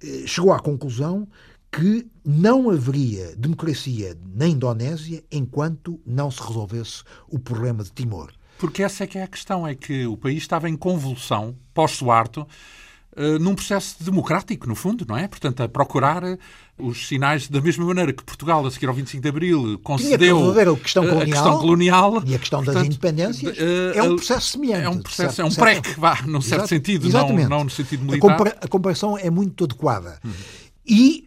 eh, chegou à conclusão que não haveria democracia na Indonésia enquanto não se resolvesse o problema de Timor. Porque essa é que é a questão, é que o país estava em convulsão pós-Suarto, num processo democrático, no fundo, não é? Portanto, a procurar eh, os sinais da mesma maneira que Portugal, a seguir ao 25 de Abril, concedeu a questão, colonial, a questão colonial e a questão portanto, das independências. É um processo semelhante. É um processo, certo, é um PREC, vá, num certo Exato, sentido, não, não, no sentido militar. A, compara a comparação é muito adequada. Uhum. E,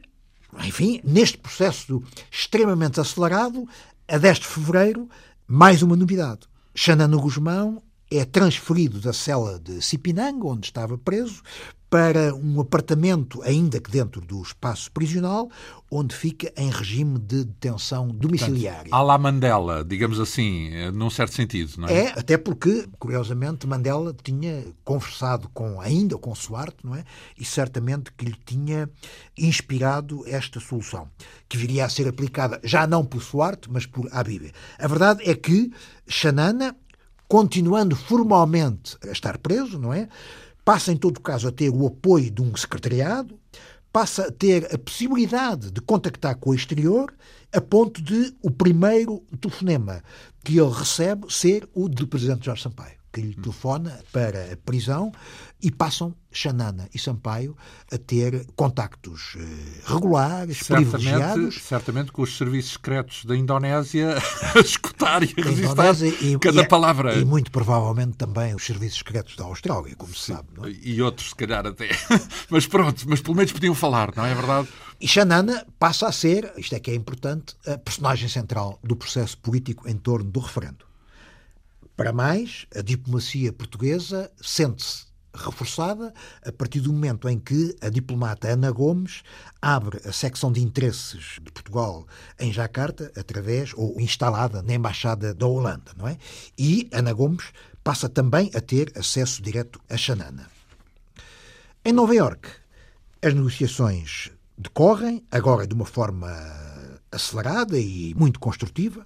enfim, neste processo extremamente acelerado, a 10 de fevereiro, mais uma novidade. Xanano Guzmão é transferido da cela de Cipinang, onde estava preso, para um apartamento, ainda que dentro do espaço prisional, onde fica em regime de detenção domiciliária. Portanto, à la Mandela, digamos assim, num certo sentido, não é? É, até porque, curiosamente, Mandela tinha conversado com, ainda com Suarte, não é? E certamente que lhe tinha inspirado esta solução, que viria a ser aplicada já não por Suarte, mas por Habib. A verdade é que Xanana, continuando formalmente a estar preso, não é? Passa, em todo caso, a ter o apoio de um secretariado, passa a ter a possibilidade de contactar com o exterior, a ponto de o primeiro telefonema que ele recebe ser o do Presidente Jorge Sampaio. Que lhe telefona para a prisão e passam Xanana e Sampaio a ter contactos eh, regulares, certamente, privilegiados. Certamente com os serviços secretos da Indonésia a escutar e a resistar e, cada e, palavra. E muito provavelmente também os serviços secretos da Austrália, como se sabe. É? E outros, se calhar, até. Mas pronto, mas pelo menos podiam falar, não é verdade? E Xanana passa a ser, isto é que é importante, a personagem central do processo político em torno do referendo. Para mais, a diplomacia portuguesa sente-se reforçada a partir do momento em que a diplomata Ana Gomes abre a secção de interesses de Portugal em Jacarta através ou instalada na embaixada da Holanda, não é? E Ana Gomes passa também a ter acesso direto a Xanana. Em Nova Iorque, as negociações decorrem agora de uma forma acelerada e muito construtiva.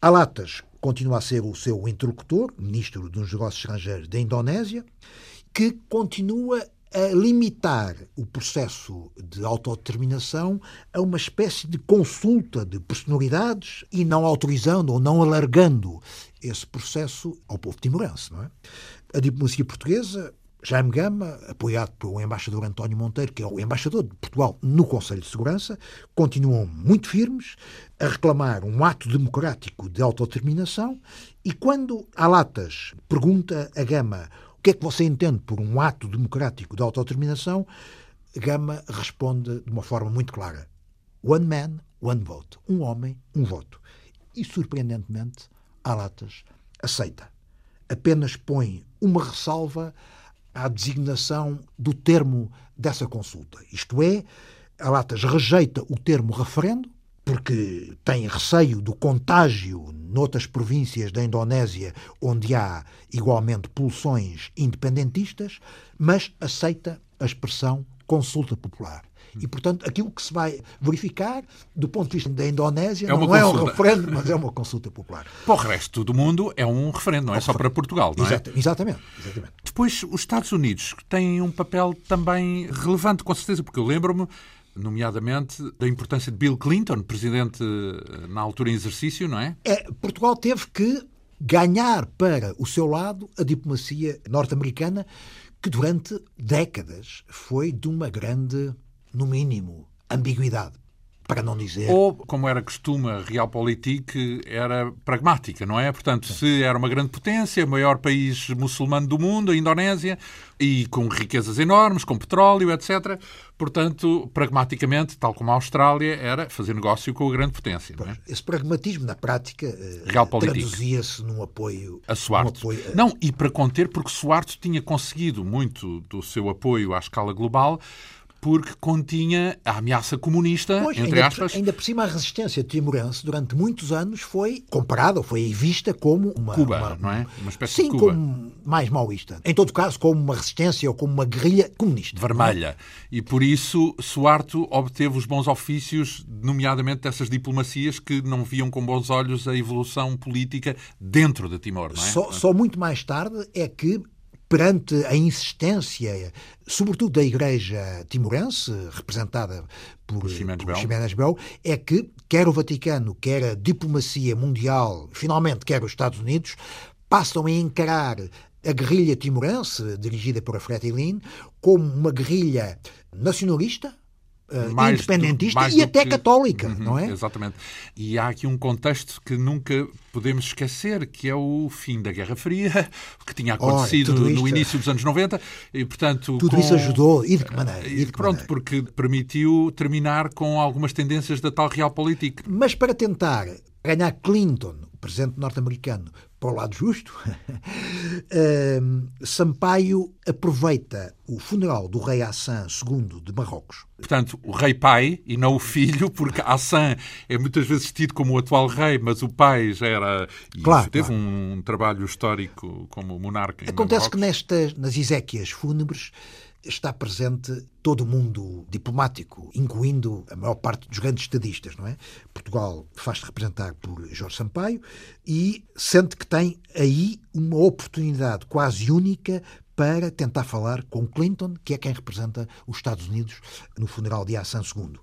Alatas continua a ser o seu interlocutor, ministro dos Negócios Estrangeiros da Indonésia, que continua a limitar o processo de autodeterminação a uma espécie de consulta de personalidades e não autorizando ou não alargando esse processo ao povo timorense. Não é? A diplomacia portuguesa Jaime Gama, apoiado pelo embaixador António Monteiro, que é o embaixador de Portugal no Conselho de Segurança, continuam muito firmes a reclamar um ato democrático de autodeterminação e quando Alatas pergunta a Gama o que é que você entende por um ato democrático de autodeterminação, Gama responde de uma forma muito clara: One man, one vote. Um homem, um voto. E, surpreendentemente, Alatas aceita. Apenas põe uma ressalva à designação do termo dessa consulta. Isto é, a Latas rejeita o termo referendo, porque tem receio do contágio noutras províncias da Indonésia onde há igualmente pulsões independentistas, mas aceita a expressão consulta popular. E, portanto, aquilo que se vai verificar, do ponto de vista da Indonésia, é não consulta. é um referendo, mas é uma consulta popular. Para o resto do mundo, é um referendo, não é, é só para Portugal, não é? Exatamente, exatamente. Depois, os Estados Unidos têm um papel também relevante, com certeza, porque eu lembro-me nomeadamente da importância de Bill Clinton, presidente eh, na altura em exercício, não é? É, Portugal teve que ganhar para o seu lado a diplomacia norte-americana, que durante décadas foi de uma grande no mínimo, ambiguidade. Para não dizer. Ou, como era costume, a Realpolitik era pragmática, não é? Portanto, Sim. se era uma grande potência, maior país muçulmano do mundo, a Indonésia, e com riquezas enormes, com petróleo, etc. Portanto, pragmaticamente, tal como a Austrália, era fazer negócio com a grande potência. Não é? Esse pragmatismo, na prática, eh, traduzia-se num apoio... A Suarte. Apoio a... Não, e para conter, porque Suarte tinha conseguido muito do seu apoio à escala global porque continha a ameaça comunista, pois, entre ainda, aspas. Ainda por cima, a resistência timorense, durante muitos anos, foi comparada, ou foi vista como uma... Cuba, uma, não é? Uma espécie sim, de Cuba. como mais maoísta. Em todo caso, como uma resistência ou como uma guerrilha comunista. Vermelha. E por isso, Suarto obteve os bons ofícios, nomeadamente dessas diplomacias que não viam com bons olhos a evolução política dentro de Timor, não é? Só, só muito mais tarde é que perante a insistência, sobretudo da Igreja timorense, representada por Ximenes Bel, é que quer o Vaticano, quer a diplomacia mundial, finalmente quer os Estados Unidos, passam a encarar a guerrilha timorense, dirigida por Fretilin, como uma guerrilha nacionalista, uh, independentista e até que... católica, uhum, não é? Exatamente. E há aqui um contexto que nunca podemos esquecer, que é o fim da Guerra Fria, que tinha acontecido Ora, no início dos anos 90, e portanto... Tudo com... isso ajudou, e de que maneira? E de que pronto, maneira? porque permitiu terminar com algumas tendências da tal realpolitik. Mas para tentar ganhar Clinton, o presidente norte-americano, para o lado justo, Sampaio aproveita o funeral do rei Hassan II de Marrocos. Portanto, o rei pai e não o filho, porque Hassan é muitas vezes tido como o atual rei, mas o pai já era. E claro, teve claro. um trabalho histórico como monarca. Acontece que nestas, nas exéquias fúnebres está presente todo o mundo diplomático, incluindo a maior parte dos grandes estadistas, não é? Portugal faz-se representar por Jorge Sampaio e sente que tem aí uma oportunidade quase única para tentar falar com Clinton, que é quem representa os Estados Unidos no funeral de Hassan II.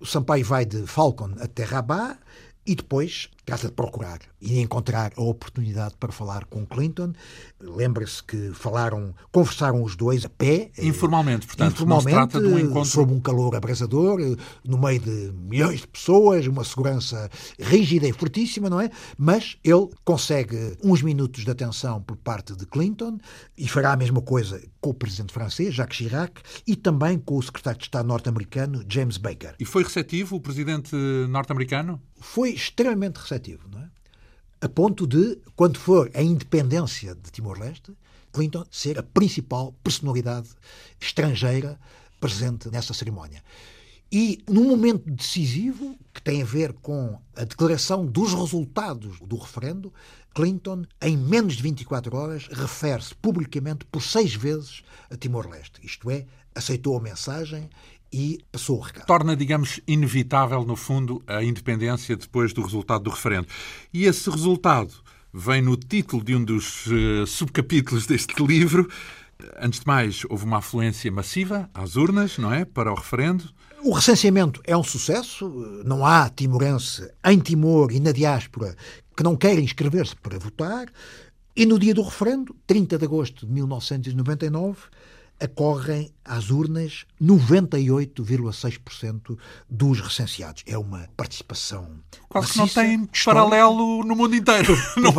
O Sampaio vai de Falcon até Rabat e depois trata de procurar e encontrar a oportunidade para falar com Clinton. Lembra-se que falaram, conversaram os dois a pé. Eh, informalmente, portanto, informalmente, trata de um encontro... sob um calor abrasador, eh, no meio de milhões de pessoas, uma segurança rígida e fortíssima, não é? Mas ele consegue uns minutos de atenção por parte de Clinton e fará a mesma coisa com o presidente francês, Jacques Chirac, e também com o secretário de Estado norte-americano, James Baker. E foi receptivo o presidente norte-americano? Foi extremamente receptivo, não é? A ponto de, quando for a independência de Timor-Leste, Clinton ser a principal personalidade estrangeira presente nessa cerimónia. E num momento decisivo, que tem a ver com a declaração dos resultados do referendo, Clinton, em menos de 24 horas, refere-se publicamente por seis vezes a Timor-Leste. Isto é, aceitou a mensagem e passou o recado. Torna, digamos, inevitável, no fundo, a independência depois do resultado do referendo. E esse resultado vem no título de um dos uh, subcapítulos deste livro. Antes de mais, houve uma afluência massiva às urnas, não é? Para o referendo. O recenseamento é um sucesso. Não há timorense em Timor e na diáspora que não queira inscrever-se para votar. E no dia do referendo, 30 de agosto de 1999, acorrem às urnas 98,6% dos recenseados. É uma participação. Quase que não tem paralelo no mundo inteiro. Não,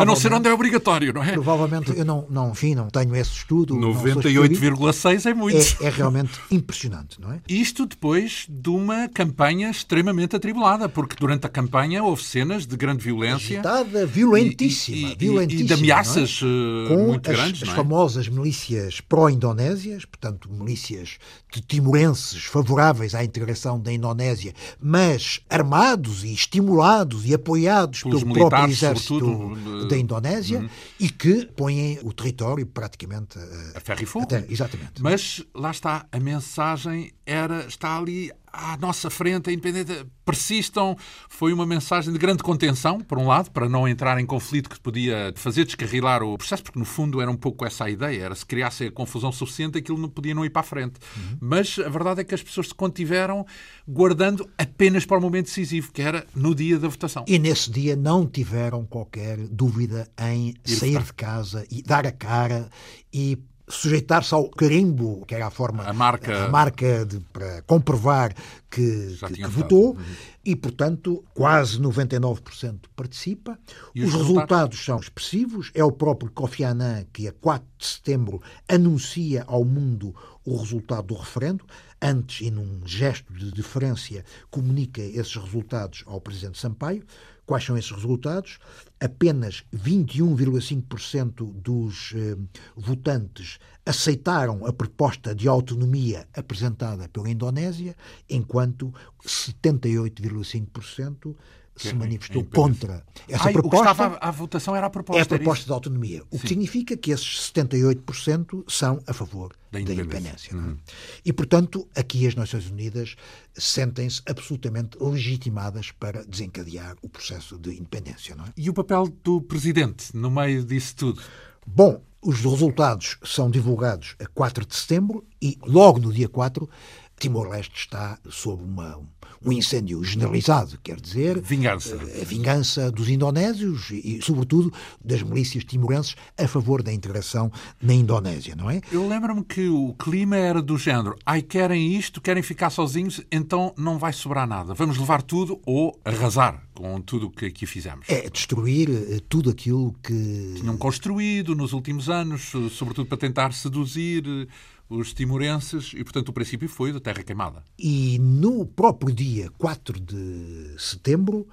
a não ser onde é obrigatório, não é? Provavelmente, eu não, não, enfim, não tenho esse estudo. 98,6 é muito. É, é, realmente impressionante, não é? Isto depois de uma campanha extremamente atribulada, porque durante a campanha houve cenas de grande violência. Agitada, violentíssima. E, e, violentíssima, e de ameaças é? Eh, muito as, grandes. As é? famosas milícias pró-indonésias, portanto, milícias de timorenses favoráveis à integração da Indonésia, mas armados e estimulados e apoiados Pelos pelo próprio exército da Indonésia uhum. e que põem o território praticamente a ferro e fogo. Até, exatamente. Mas lá está, a mensagem era está ali à nossa frente, a independência, persistam. Foi uma mensagem de grande contenção, por um lado, para não entrar em conflito que podia fazer descarrilar o processo, porque no fundo era um pouco essa a ideia, era se criasse a confusão suficiente, aquilo não podia não ir para a frente. Uhum. Mas a verdade é que as pessoas se contiveram guardando apenas para o momento decisivo, que era no dia da votação. E nesse dia não tiveram qualquer dúvida em ir sair votar. de casa e dar a cara e sujeitar-se ao carimbo, que era a forma, a marca, a marca de, para comprovar que, que, que votou, uhum. e, portanto, quase 99% participa. Os, os resultados? resultados? são expressivos. É o próprio Kofi Annan que, a 4 de setembro, anuncia ao mundo o resultado do referendo. Antes, e num gesto de deferência, comunica esses resultados ao Presidente Sampaio. Quais são esses resultados? Apenas 21,5% dos eh, votantes aceitaram a proposta de autonomia apresentada pela Indonésia, enquanto 78,5% se manifestou contra essa Ai, proposta. O que estava à, à votação era a proposta. É a proposta de autonomia. O Sim. que significa que esses 78% são a favor da independência. É? uhum. E, portanto, aqui as Nações Unidas sentem-se absolutamente legitimadas para desencadear o processo de independência. É? E o papel do Presidente no meio disso tudo? Bom, os resultados são divulgados a 4 de setembro e, logo no dia 4, Timor-Leste está sob uma, um incêndio generalizado, quer dizer. Vingança. A vingança dos indonésios e, sobretudo, das milícias timorenses a favor da integração na Indonésia, não é? Eu lembro-me que o clima era do género: ai, querem isto, querem ficar sozinhos, então não vai sobrar nada. Vamos levar tudo ou arrasar com tudo o que aqui fizemos. É destruir eh, tudo aquilo que. Tinham construído nos últimos anos, sobretudo para tentar seduzir os timorenses e, portanto, o princípio foi da terra queimada. E no próprio dia 4 de setembro,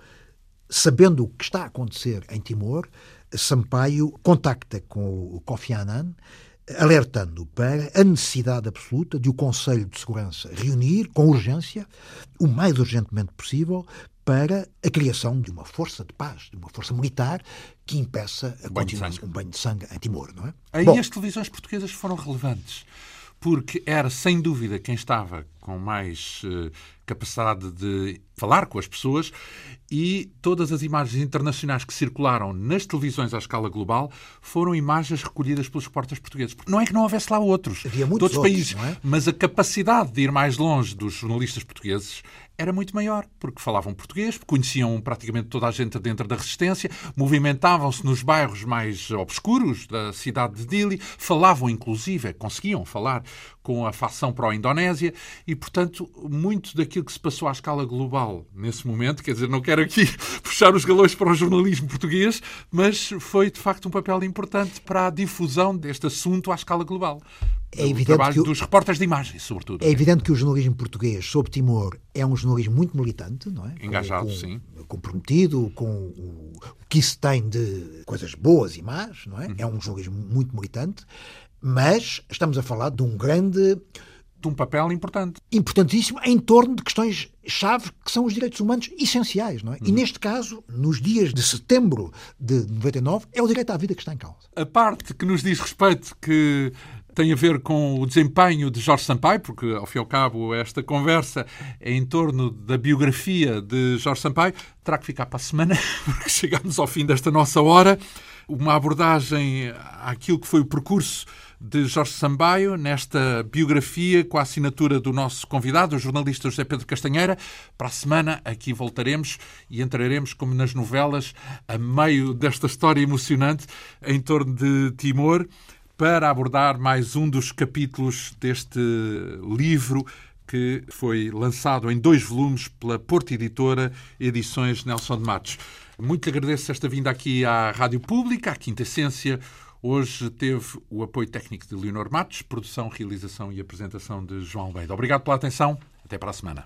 sabendo o que está a acontecer em Timor, Sampaio contacta com o Kofi Annan, alertando para a necessidade absoluta de o Conselho de Segurança reunir com urgência, o mais urgentemente possível, para a criação de uma força de paz, de uma força militar que impeça a continuação um banho de sangue em Timor, não é? Aí Bom, as televisões portuguesas foram relevantes porque era sem dúvida quem estava com mais uh, capacidade de falar com as pessoas e todas as imagens internacionais que circularam nas televisões à escala global foram imagens recolhidas pelos repórteres portugueses. Não é que não houvesse lá outros, Havia muitos de outros outros, países, é? mas a capacidade de ir mais longe dos jornalistas portugueses era muito maior, porque falavam português, conheciam praticamente toda a gente dentro da resistência, movimentavam-se nos bairros mais obscuros da cidade de Dili, falavam inclusive, conseguiam falar com a facção pró-Indonésia e, portanto, muito daquilo que se passou à escala global nesse momento, quer dizer, não quero aqui puxar os galões para o jornalismo português, mas foi de facto um papel importante para a difusão deste assunto à escala global. É o trabalho que o- dos repórteres de imagem, sobretudo. É evidente que o jornalismo português sobre Timor é um jornalismo muito militante, não é? Engajado, Com- sim. Comprometido com o, o que isso tem de coisas boas e más, não é? Uhum. É um jornalismo muito militante, mas estamos a falar de um grande, De um papel importante. importantíssimo em torno de questões-chave que são os direitos humanos essenciais, não é? E neste caso, nos dias de setembro de 99, é o direito à vida que está em causa. A parte que nos diz respeito, que tem a ver com o desempenho de Jorge Sampaio, porque, ao fim e ao cabo, esta conversa é em torno da biografia de Jorge Sampaio, terá que ficar para a semana, porque chegamos ao fim desta nossa hora. Uma abordagem àquilo que foi o percurso de Jorge Sampaio nesta biografia com a assinatura do nosso convidado, o jornalista José Pedro Castanheira. Para a semana aqui voltaremos e entraremos, como nas novelas, a meio desta história emocionante em torno de Timor, para abordar mais um dos capítulos deste livro que foi lançado em dois volumes pela Porto Editora, Edições Nelson de Matos. Muito lhe agradeço esta vinda aqui à Rádio Pública, à Quinta Essência. Hoje teve o apoio técnico de Leonor Matos, produção, realização e apresentação de João Almeida. Obrigado pela atenção. Até para a semana.